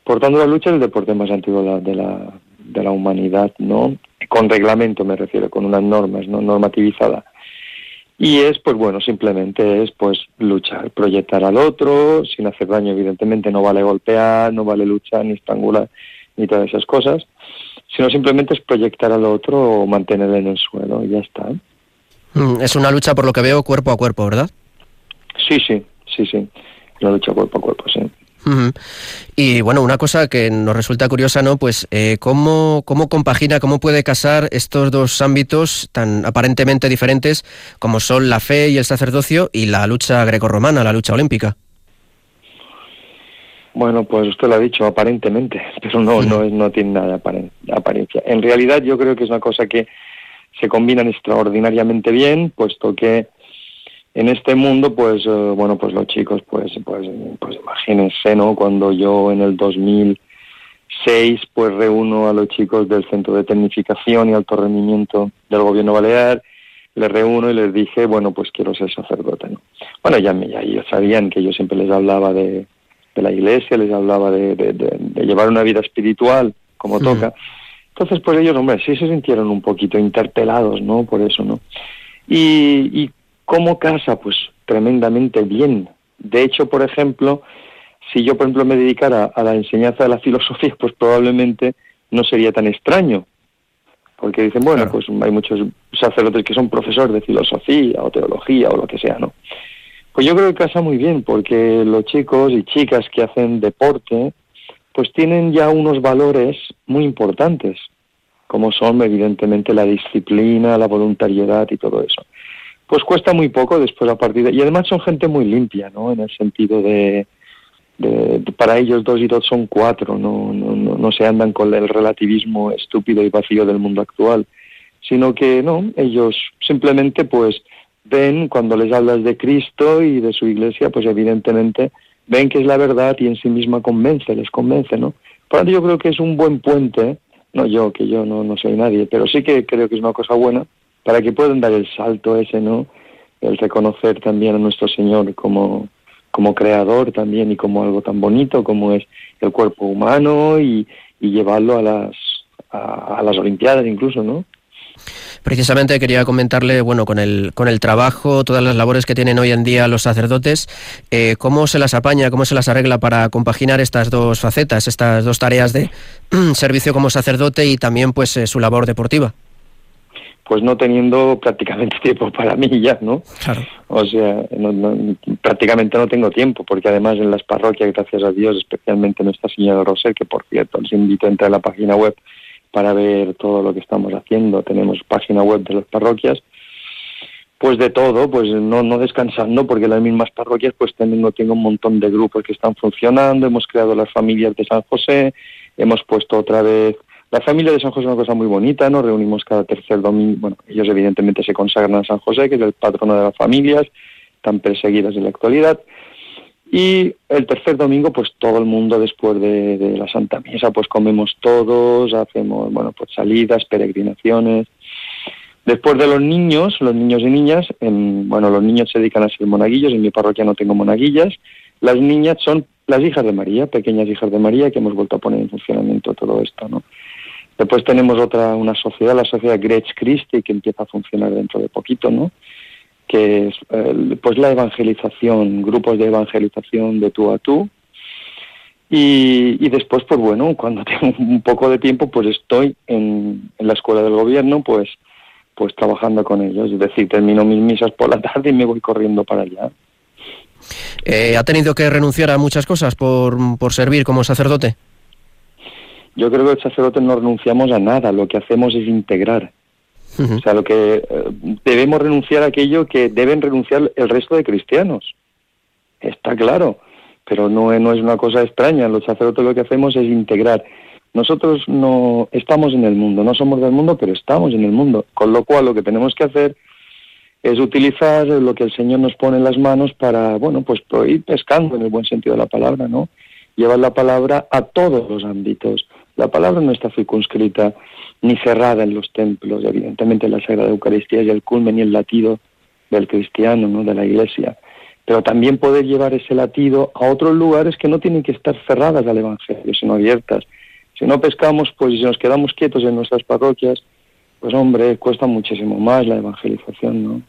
Speaker 12: Por tanto, la lucha es el deporte más antiguo de la, de la, humanidad, ¿no? Con reglamento me refiero, con unas normas, ¿no? Normativizada. Y es, pues bueno, simplemente es, pues, luchar, proyectar al otro, sin hacer daño, evidentemente, no vale golpear, no vale luchar, ni estrangular, ni todas esas cosas, sino simplemente es proyectar al otro o mantenerle en el suelo, y ya está.
Speaker 1: Mm, es una lucha, por lo que veo, cuerpo a cuerpo, ¿verdad?
Speaker 12: Sí, sí, sí, sí. Una lucha cuerpo a cuerpo, sí.
Speaker 1: Y bueno, una cosa que nos resulta curiosa, ¿no? Pues eh, ¿cómo, cómo compagina, cómo puede casar estos dos ámbitos tan aparentemente diferentes como son la fe y el sacerdocio y la lucha grecorromana, la lucha olímpica.
Speaker 12: Bueno, pues usted lo ha dicho, aparentemente, pero no, no, no tiene nada de apariencia. En realidad yo creo que es una cosa que se combinan extraordinariamente bien, puesto que en este mundo, pues, eh, bueno, pues los chicos, pues, pues, pues imagínense, ¿no? Cuando yo en el 2006, pues reúno a los chicos del Centro de Tecnificación y Alto Rendimiento del Gobierno Balear, les reúno y les dije, bueno, pues quiero ser sacerdote, ¿no? Bueno, ya, ya ellos sabían que yo siempre les hablaba de, de la iglesia, les hablaba de, de, llevar una vida espiritual como toca. Entonces, pues ellos, hombre, sí se sintieron un poquito interpelados, ¿no? Por eso, ¿no? Y, y cómo casa, pues tremendamente bien. De hecho, por ejemplo, si yo, por ejemplo, me dedicara a la enseñanza de la filosofía, pues probablemente no sería tan extraño. Porque dicen, bueno, pues hay muchos sacerdotes que son profesores de filosofía o teología o lo que sea, ¿no? Pues yo creo que casa muy bien, porque los chicos y chicas que hacen deporte, pues tienen ya unos valores muy importantes, como son evidentemente la disciplina, la voluntariedad y todo eso. Pues cuesta muy poco después a partir de... Y además son gente muy limpia, ¿no? En el sentido de... para ellos dos y dos son cuatro, no, no, no, no se andan con el relativismo estúpido y vacío del mundo actual, sino que no, ellos simplemente pues ven cuando les hablas de Cristo y de su iglesia, pues evidentemente ven que es la verdad y en sí misma convence, les convence, ¿no? Por tanto, yo creo que es un buen puente, no yo, que yo no, no soy nadie, pero sí que creo que es una cosa buena para que puedan dar el salto ese, ¿no? El reconocer también a nuestro Señor como, como creador también y como algo tan bonito como es el cuerpo humano y llevarlo a las, a las Olimpiadas incluso, ¿no?
Speaker 1: Precisamente quería comentarle, bueno, con el, con el trabajo, todas las labores que tienen hoy en día los sacerdotes, eh, cómo se las apaña, cómo se las arregla para compaginar estas dos facetas, estas dos tareas de servicio como sacerdote y también pues eh, su labor deportiva
Speaker 12: pues no teniendo prácticamente tiempo para mí ya, ¿no?
Speaker 1: Claro.
Speaker 12: O sea, prácticamente no tengo tiempo, porque además en las parroquias, gracias a Dios, especialmente Nuestra Señora de Roser, que por cierto les invito a entrar a la página web para ver todo lo que estamos haciendo. Tenemos página web de las parroquias, pues de todo, pues no, no descansando, porque las mismas parroquias pues tengo, tengo un montón de grupos que están funcionando, hemos creado las familias de San José, hemos puesto otra vez la familia de San José es una cosa muy bonita, nos reunimos cada tercer domingo, bueno, ellos evidentemente se consagran a San José, que es el patrono de las familias, están perseguidas en la actualidad, y el tercer domingo, pues todo el mundo después de, la Santa Misa, pues comemos todos, hacemos, bueno, pues salidas, peregrinaciones. Después de los niños, los niños y niñas, en, bueno, los niños se dedican a ser monaguillos, en mi parroquia no tengo monaguillas. Las niñas son las hijas de María, pequeñas hijas de María, que hemos vuelto a poner en funcionamiento todo esto, ¿no? Después tenemos otra, una sociedad, la sociedad Gretsch Christi, que empieza a funcionar dentro de poquito, ¿no? Que es pues la evangelización, grupos de evangelización de tú a tú. Y, y, después, pues bueno, cuando tengo un poco de tiempo, pues estoy en, en, la escuela del gobierno, pues, pues trabajando con ellos. Es decir, termino mis misas por la tarde y me voy corriendo para allá.
Speaker 1: Eh, ¿Ha tenido que renunciar a muchas cosas por, por servir como sacerdote?
Speaker 12: Yo creo que el sacerdote no renunciamos a nada, lo que hacemos es integrar. O sea, lo que eh, debemos renunciar a aquello que deben renunciar el resto de cristianos. Está claro, pero no, no es una cosa extraña. Los sacerdotes lo que hacemos es integrar. Nosotros no estamos en el mundo, no somos del mundo, pero estamos en el mundo. Con lo cual lo que tenemos que hacer es utilizar lo que el Señor nos pone en las manos para, bueno, pues ir pescando en el buen sentido de la palabra, ¿no? Llevar la palabra a todos los ámbitos. La palabra no está circunscrita ni cerrada en los templos. Evidentemente la Sagrada Eucaristía es el culmen y el latido del cristiano, ¿no? de la Iglesia. Pero también poder llevar ese latido a otros lugares que no tienen que estar cerradas al Evangelio, sino abiertas. Si no pescamos, pues si nos quedamos quietos en nuestras parroquias, pues hombre, cuesta muchísimo más la evangelización, ¿no?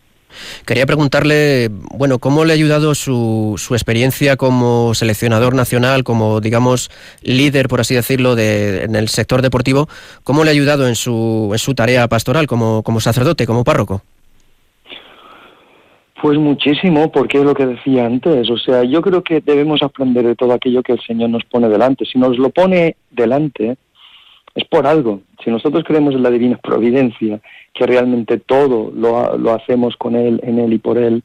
Speaker 1: Quería preguntarle, bueno, ¿cómo le ha ayudado su, su experiencia como seleccionador nacional, como, digamos, líder, por así decirlo, de, en el sector deportivo? ¿Cómo le ha ayudado en su, en su tarea pastoral como, como sacerdote, como párroco?
Speaker 12: Pues muchísimo, porque es lo que decía antes. O sea, yo creo que debemos aprender de todo aquello que el Señor nos pone delante. Si nos lo pone delante, es por algo. Si nosotros creemos en la divina providencia, que realmente todo lo, lo, hacemos con Él, en Él y por Él,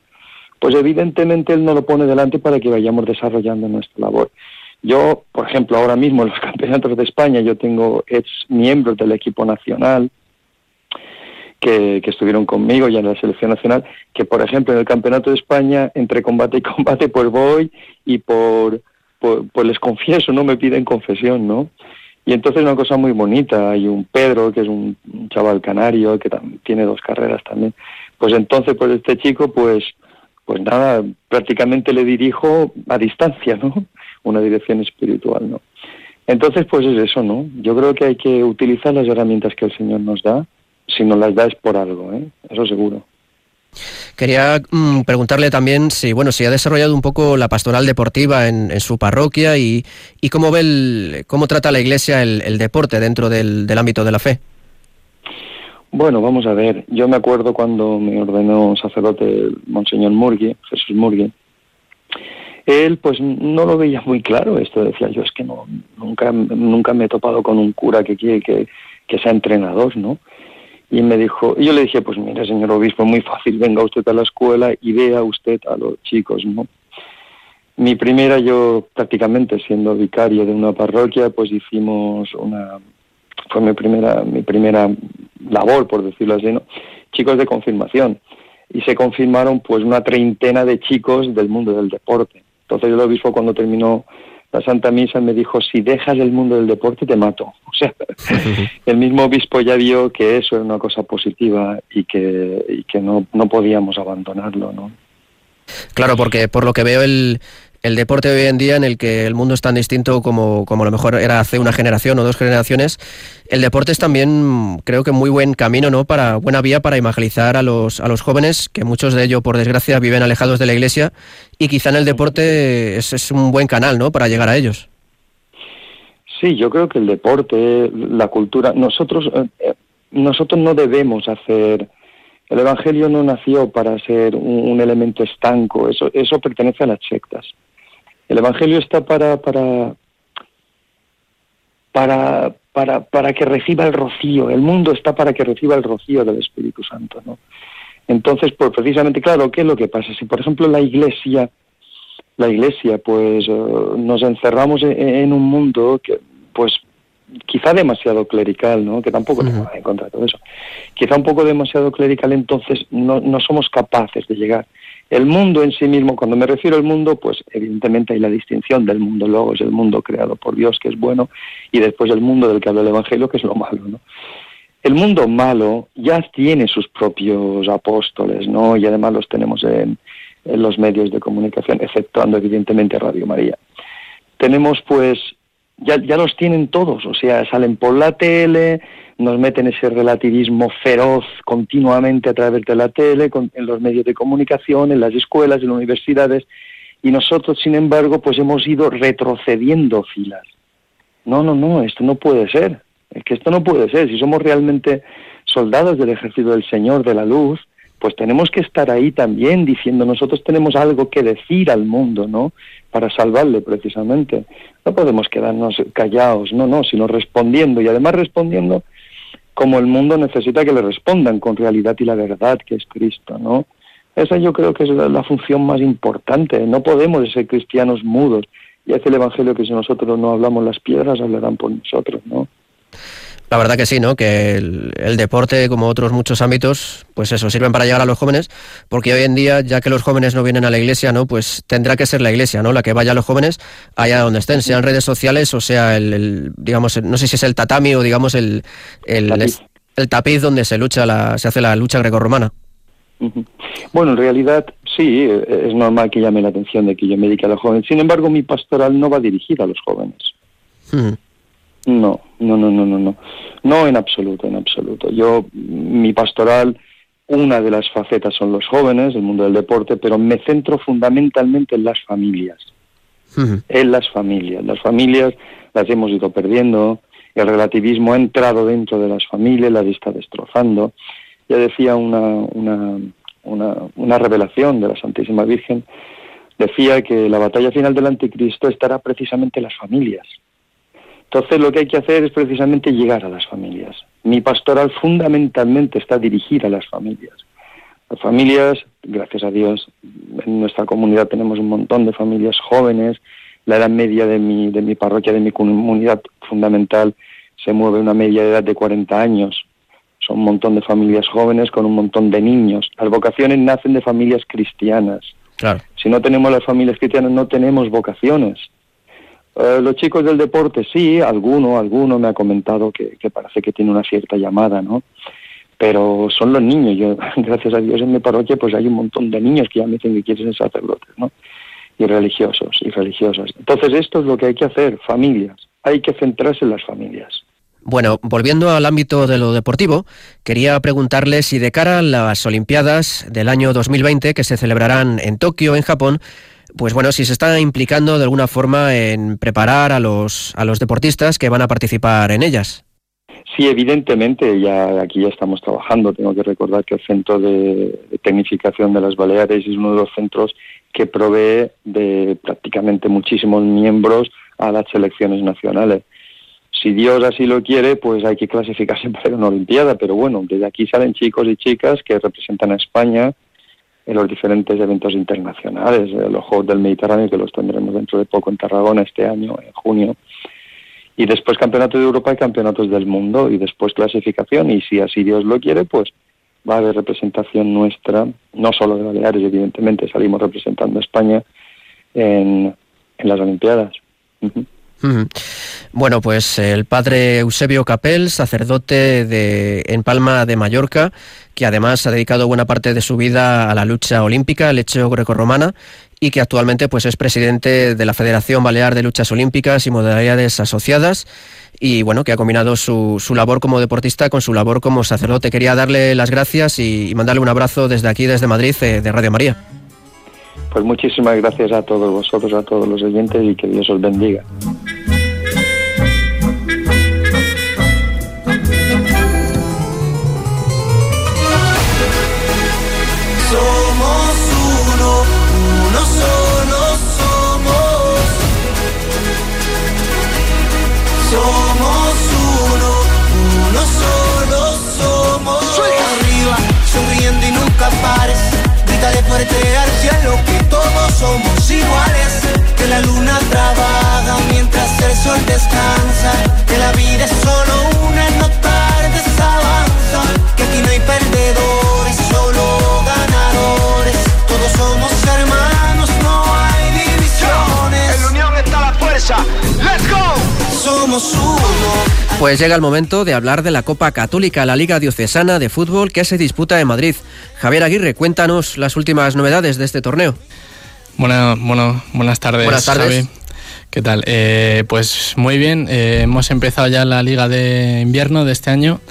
Speaker 12: pues evidentemente Él nos lo pone delante para que vayamos desarrollando nuestra labor. Yo, por ejemplo, ahora mismo en los campeonatos de España, yo tengo ex miembros del equipo nacional que, que, estuvieron conmigo ya en la selección nacional, que por ejemplo en el campeonato de España, entre combate y combate, pues voy y por, por pues les confieso, no me piden confesión, ¿no? Y entonces una cosa muy bonita, hay un Pedro, que es un, chaval canario, que tiene dos carreras también. Pues entonces, pues este chico, pues, pues nada, prácticamente le dirijo a distancia, ¿no? Una dirección espiritual, ¿no? Entonces, pues es eso, ¿no? Yo creo que hay que utilizar las herramientas que el Señor nos da. Si nos las da es por algo, ¿eh? Eso seguro.
Speaker 1: Quería mm, preguntarle también si, bueno, si ha desarrollado un poco la pastoral deportiva en, su parroquia y, y, cómo ve el, cómo trata la Iglesia el, deporte dentro del, ámbito de la fe.
Speaker 12: Bueno, vamos a ver. Yo me acuerdo cuando me ordenó sacerdote Monseñor Murgui, Jesús Murgui. Él, pues, no lo veía muy claro. Esto decía yo, es que no, nunca, nunca me he topado con un cura que quiere que, que sea entrenador, ¿no? Y me dijo, y yo le dije, pues mire, señor obispo, muy fácil, venga usted a la escuela y vea usted a los chicos, ¿no? Mi primera, yo prácticamente siendo vicario de una parroquia, pues hicimos una, fue mi primera, mi primera labor, por decirlo así, ¿no? Chicos de confirmación. Y se confirmaron pues una treintena de chicos del mundo del deporte. Entonces el obispo cuando terminó la Santa Misa me dijo, si dejas el mundo del deporte te mato. O sea, el mismo obispo ya vio que eso era una cosa positiva y que, y que no, no podíamos abandonarlo, ¿no?
Speaker 1: Claro, porque por lo que veo el, el deporte hoy en día en el que el mundo es tan distinto como, como a lo mejor era hace una generación o dos generaciones, el deporte es también creo que muy buen camino, ¿no? Para buena vía para evangelizar a los, a los jóvenes, que muchos de ellos por desgracia viven alejados de la iglesia y quizá en el deporte es, un buen canal, ¿no? Para llegar a ellos.
Speaker 12: Sí, yo creo que el deporte, la cultura, nosotros, eh, eh, nosotros no debemos hacer el Evangelio no nació para ser un, elemento estanco, eso, eso pertenece a las sectas. El Evangelio está para, para, para, para, para que reciba el rocío, el mundo está para que reciba el rocío del Espíritu Santo, ¿no? Entonces, pues precisamente, claro, ¿qué es lo que pasa? Si, por ejemplo, la Iglesia, la Iglesia, pues eh, nos encerramos en, un mundo que, pues, quizá demasiado clerical, ¿no? Que tampoco tengo nada en contra de todo eso. Quizá un poco demasiado clerical, entonces no, no somos capaces de llegar el mundo en sí mismo, cuando me refiero al mundo, pues evidentemente hay la distinción del mundo luego es el mundo creado por Dios, que es bueno, y después el mundo del que habla el Evangelio, que es lo malo, ¿no? El mundo malo ya tiene sus propios apóstoles, ¿no? Y además los tenemos en, en los medios de comunicación, exceptuando evidentemente Radio María. Tenemos pues ya, ya los tienen todos, o sea, salen por la tele, nos meten ese relativismo feroz continuamente a través de la tele, en los medios de comunicación, en las escuelas, en las universidades, y nosotros, sin embargo, pues hemos ido retrocediendo filas. No, no, no, esto no puede ser, es que esto no puede ser. Si somos realmente soldados del ejército del Señor, de la luz, pues tenemos que estar ahí también diciendo nosotros tenemos algo que decir al mundo, ¿no? Para salvarle precisamente. No podemos quedarnos callados, no, no, sino respondiendo y además respondiendo como el mundo necesita que le respondan con realidad y la verdad que es Cristo, ¿no? Esa yo creo que es la, función más importante. No podemos ser cristianos mudos. Y es el Evangelio que si nosotros no hablamos, las piedras hablarán por nosotros, ¿no?
Speaker 1: La verdad que sí, ¿no? Que el, el, deporte, como otros muchos ámbitos, pues eso, sirven para llegar a los jóvenes, porque hoy en día, ya que los jóvenes no vienen a la iglesia, ¿no? Pues tendrá que ser la iglesia, ¿no? La que vaya a los jóvenes allá donde estén, sean redes sociales o sea el, el digamos, no sé si es el tatami o digamos el, el, tapiz. el tapiz donde se lucha la, se hace la lucha grecorromana.
Speaker 12: Bueno, en realidad sí, es normal que llame la atención de que yo me dedique a los jóvenes. Sin embargo, mi pastoral no va dirigida a los jóvenes. -huh. No, no, no, no, no, no. No en absoluto, en absoluto. Yo, mi pastoral, una de las facetas son los jóvenes, el mundo del deporte, pero me centro fundamentalmente en las familias. Uh -huh. En las familias. Las familias las hemos ido perdiendo, el relativismo ha entrado dentro de las familias, las está destrozando. Ya decía una, una, una, una revelación de la Santísima Virgen, decía que la batalla final del anticristo estará precisamente en las familias. Entonces lo que hay que hacer es precisamente llegar a las familias. Mi pastoral fundamentalmente está dirigida a las familias. Las familias, gracias a Dios, en nuestra comunidad tenemos un montón de familias jóvenes. La edad media de mi, de mi parroquia, de mi comunidad fundamental, se mueve una media de edad de 40 años. Son un montón de familias jóvenes con un montón de niños. Las vocaciones nacen de familias cristianas.
Speaker 1: Claro.
Speaker 12: Si no tenemos las familias cristianas, no tenemos vocaciones. Uh, los chicos del deporte, sí, alguno, alguno me ha comentado que, que, parece que tiene una cierta llamada, ¿no? Pero son los niños. Yo, gracias a Dios, en mi parroquia, pues hay un montón de niños que ya me dicen que quieren ser sacerdotes, ¿no? Y religiosos, y religiosas. Entonces, esto es lo que hay que hacer, familias. Hay que centrarse en las familias.
Speaker 1: Bueno, volviendo al ámbito de lo deportivo, quería preguntarle si de cara a las Olimpiadas del año 2020, que se celebrarán en Tokio, en Japón, pues bueno, si se está implicando de alguna forma en preparar a los, a los deportistas que van a participar en ellas.
Speaker 12: Sí, evidentemente, ya aquí ya estamos trabajando. Tengo que recordar que el Centro de, Tecnificación de las Baleares es uno de los centros que provee de prácticamente muchísimos miembros a las selecciones nacionales. Si Dios así lo quiere, pues hay que clasificarse para una Olimpiada, pero bueno, desde aquí salen chicos y chicas que representan a España en los diferentes eventos internacionales, los Juegos del Mediterráneo, que los tendremos dentro de poco en Tarragona este año, en junio, y después Campeonato de Europa y Campeonatos del Mundo, y después clasificación, y si así Dios lo quiere, pues va a haber representación nuestra, no solo de Baleares, evidentemente, salimos representando a España en, las Olimpiadas.
Speaker 1: Bueno, pues el padre Eusebio Capel, sacerdote de, en Palma de Mallorca, que además ha dedicado buena parte de su vida a la lucha olímpica, el hecho grecorromana, y que actualmente pues, es presidente de la Federación Balear de Luchas Olímpicas y Modalidades Asociadas, y bueno, que ha combinado su, su labor como deportista con su labor como sacerdote. Quería darle las gracias y, mandarle un abrazo desde aquí, desde Madrid, eh, de Radio María.
Speaker 12: Pues muchísimas gracias a todos vosotros, a todos los oyentes y que Dios os bendiga.
Speaker 16: Somos Grítale fuerte al cielo que todos somos iguales. Que la luna trabaja mientras el sol descansa. Que la vida es solo una, no tardes avanza. Que aquí no hay perdedores, solo ganadores. Todos somos hermanos, ¡Let's go! Somos uno.
Speaker 1: Pues llega el momento de hablar de la Copa Católica, la Liga Diocesana de Fútbol que se disputa en Madrid. Javier Aguirre, cuéntanos las últimas novedades de este torneo.
Speaker 3: Bueno, bueno buenas tardes.
Speaker 1: Buenas tardes.
Speaker 3: Javi. ¿Qué tal? Eh, pues muy bien, eh, hemos empezado ya la Liga de Invierno de este año.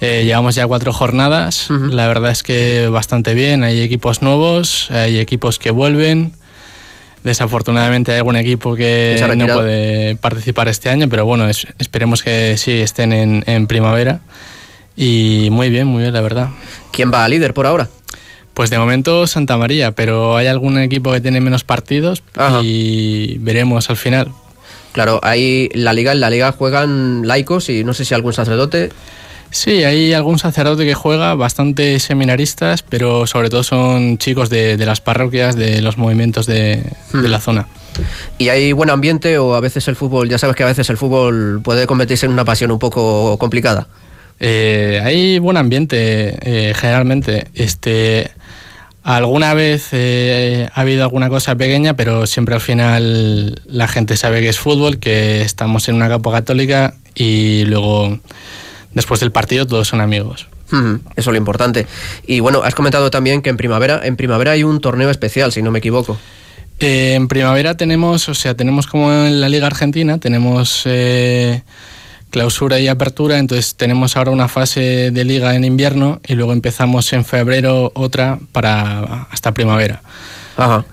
Speaker 3: Eh, llevamos ya cuatro jornadas. Uh -huh. La verdad es que bastante bien. Hay equipos nuevos, hay equipos que vuelven. Desafortunadamente hay algún equipo que no puede participar este año, pero bueno, es, esperemos que sí estén en, en, primavera. Y muy bien, muy bien, la verdad.
Speaker 1: ¿Quién va a líder por ahora?
Speaker 3: Pues de momento Santa María, pero hay algún equipo que tiene menos partidos Ajá. y veremos al final.
Speaker 1: Claro, ahí la liga, en la liga juegan laicos y no sé si algún sacerdote.
Speaker 3: Sí, hay algún sacerdote que juega, bastante seminaristas, pero sobre todo son chicos de, las parroquias, de los movimientos de, de la zona.
Speaker 1: ¿Y hay buen ambiente o a veces el fútbol, ya sabes que a veces el fútbol puede convertirse en una pasión un poco complicada?
Speaker 3: Eh, hay buen ambiente, eh, generalmente. Este, alguna vez eh, ha habido alguna cosa pequeña, pero siempre al final la gente sabe que es fútbol, que estamos en una capa católica y luego después del partido todos son amigos.
Speaker 1: Eso es lo importante. Y bueno, has comentado también que en primavera, en primavera hay un torneo especial, si no me equivoco.
Speaker 3: Eh, en primavera tenemos, o sea, tenemos como en la Liga Argentina, tenemos eh, clausura y apertura, entonces tenemos ahora una fase de liga en invierno y luego empezamos en febrero otra para hasta primavera.
Speaker 1: Ajá.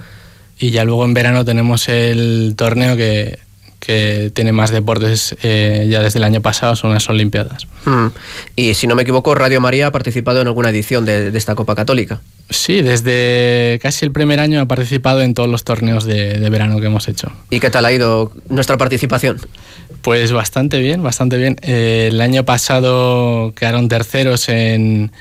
Speaker 3: Y ya luego en verano tenemos el torneo que que tiene más deportes eh, ya desde el año pasado, son las Olimpiadas.
Speaker 1: Hmm. Y si no me equivoco, Radio María ha participado en alguna edición de, esta Copa Católica.
Speaker 3: Sí, desde casi el primer año ha participado en todos los torneos de, verano que hemos hecho.
Speaker 1: ¿Y qué tal ha ido nuestra participación?
Speaker 3: Pues bastante bien, bastante bien. Eh, el año pasado quedaron terceros en,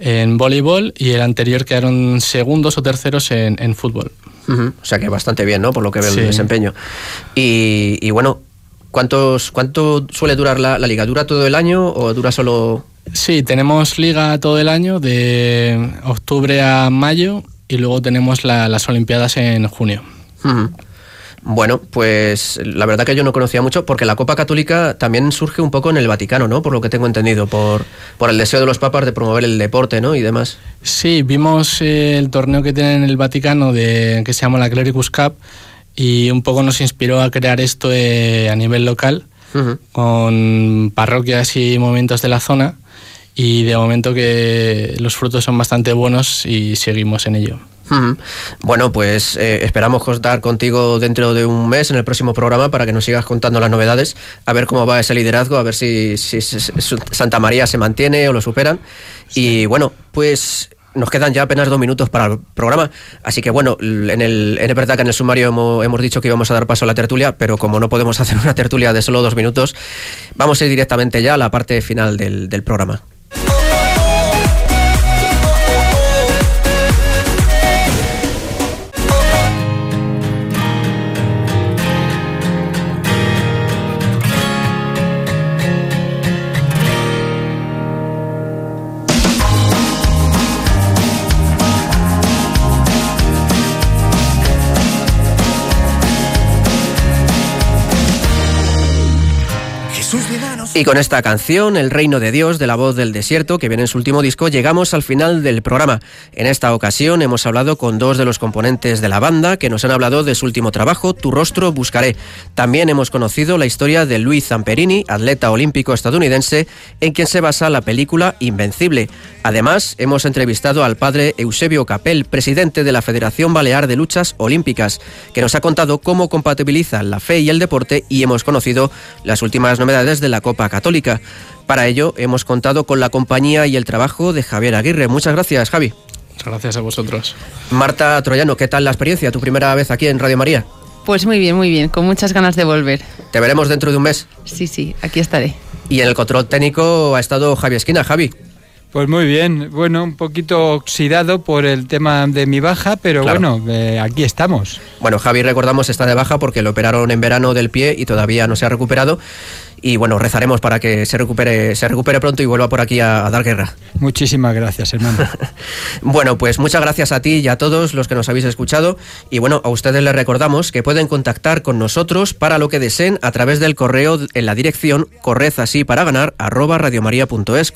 Speaker 3: en voleibol y el anterior quedaron segundos o terceros en, en fútbol.
Speaker 1: O sea que bastante bien, ¿no? Por lo que veo el desempeño. Y, bueno, ¿cuántos, ¿cuánto suele durar la, liga? ¿Dura todo el año o dura solo...?
Speaker 3: Sí, tenemos liga todo el año, de octubre a mayo, y luego tenemos las Olimpiadas en junio.
Speaker 1: Bueno, pues la verdad que yo no conocía mucho, porque la Copa Católica también surge un poco en el Vaticano, ¿no? Por lo que tengo entendido, por, por el deseo de los papas de promover el deporte, ¿no? Y demás.
Speaker 3: Sí, vimos eh, el torneo que tienen en el Vaticano de, que se llama la Clericus Cup y un poco nos inspiró a crear esto eh, a nivel local, con parroquias y momentos de la zona y de momento que los frutos son bastante buenos y seguimos en ello.
Speaker 1: Bueno, pues eh, esperamos contar contigo dentro de un mes en el próximo programa para que nos sigas contando las novedades, a ver cómo va ese liderazgo, a ver si, Santa María se mantiene o lo superan. Y bueno, pues nos quedan ya apenas dos minutos para el programa, así que bueno, en el, en verdad que en el sumario hemos, dicho que íbamos a dar paso a la tertulia, pero como no podemos hacer una tertulia de solo dos minutos, vamos a ir directamente ya a la parte final del programa. Y con esta canción, El Reino de Dios, de la voz del desierto, que viene en su último disco, llegamos al final del programa. En esta ocasión hemos hablado con dos de los componentes de la banda que nos han hablado de su último trabajo, Tu rostro buscaré. También hemos conocido la historia de Luis Zamperini, atleta olímpico estadounidense, en quien se basa la película Invencible. Además, hemos entrevistado al padre Eusebio Capel, presidente de la Federación Balear de Luchas Olímpicas, que nos ha contado cómo compatibiliza la fe y el deporte y hemos conocido las últimas novedades de la Copa Católica. Para ello hemos contado con la compañía y el trabajo de Javier Aguirre. Muchas gracias, Javi.
Speaker 3: Muchas gracias a vosotros.
Speaker 1: Marta Troyano, ¿qué tal la experiencia? ¿Tu primera vez aquí en Radio María?
Speaker 5: Pues muy bien, muy bien, con muchas ganas de volver.
Speaker 1: ¿Te veremos dentro de un mes?
Speaker 5: Sí, sí, aquí estaré.
Speaker 1: Y en el control técnico ha estado Javi Esquina. Javi.
Speaker 2: Pues muy bien, bueno, un poquito oxidado por el tema de mi baja, pero bueno, eh, aquí estamos.
Speaker 1: Bueno, Javi, recordamos, está de baja porque lo operaron en verano del pie y todavía no se ha recuperado y bueno, rezaremos para que se recupere, se recupere pronto y vuelva por aquí a, dar guerra.
Speaker 2: Muchísimas gracias, hermano.
Speaker 1: bueno, pues muchas gracias a ti y a todos los que nos habéis escuchado. Y bueno, a ustedes les recordamos que pueden contactar con nosotros para lo que deseen a través del correo en la dirección corred así para ganar arroba radiomaria.es,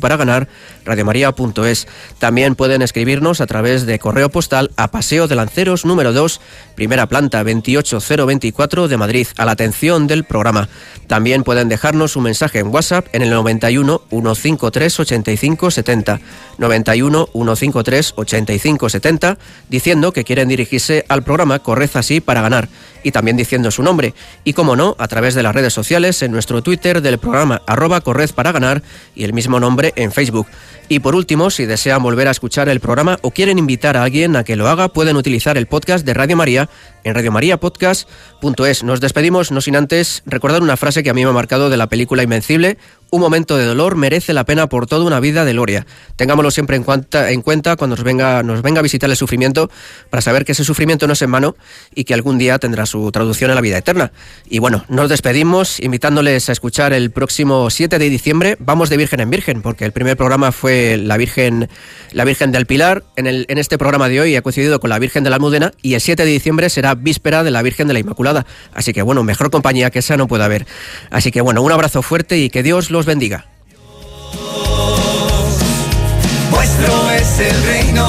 Speaker 1: para ganar radiomaria.es. También pueden escribirnos a través de correo postal a Paseo de Lanceros número 2, primera planta 28024 de Madrid, a la atención del programa. También pueden dejarnos un mensaje en WhatsApp en el 91 153 85 70. 91 153 85 70 diciendo que quieren dirigirse al programa Corred así para ganar y también diciendo su nombre. Y como no, a través de las redes sociales en nuestro Twitter del programa arroba Corred para ganar y el mismo nombre en Facebook. Y por último, si desean volver a escuchar el programa o quieren invitar a alguien a que lo haga, pueden utilizar el podcast de Radio María en radiomariapodcast.es. Nos despedimos, no sin antes recordar una frase que a mí me ha marcado de la película Invencible, un momento de dolor merece la pena por toda una vida de gloria. Tengámoslo siempre en cuenta, en cuenta cuando nos venga, nos venga a visitar el sufrimiento para saber que ese sufrimiento no es en vano y que algún día tendrá su traducción en la vida eterna. Y bueno, nos despedimos invitándoles a escuchar el próximo 7 de diciembre. Vamos de Virgen en Virgen, porque el primer programa fue la Virgen, la Virgen del Pilar. En, el, en este programa de hoy ha coincidido con la Virgen de la Almudena y el 7 de diciembre será víspera de la Virgen de la Inmaculada. Así que bueno, mejor compañía que esa no puede haber. Así que bueno, un abrazo fuerte y que Dios los bendiga.
Speaker 17: Vuestro es el reino,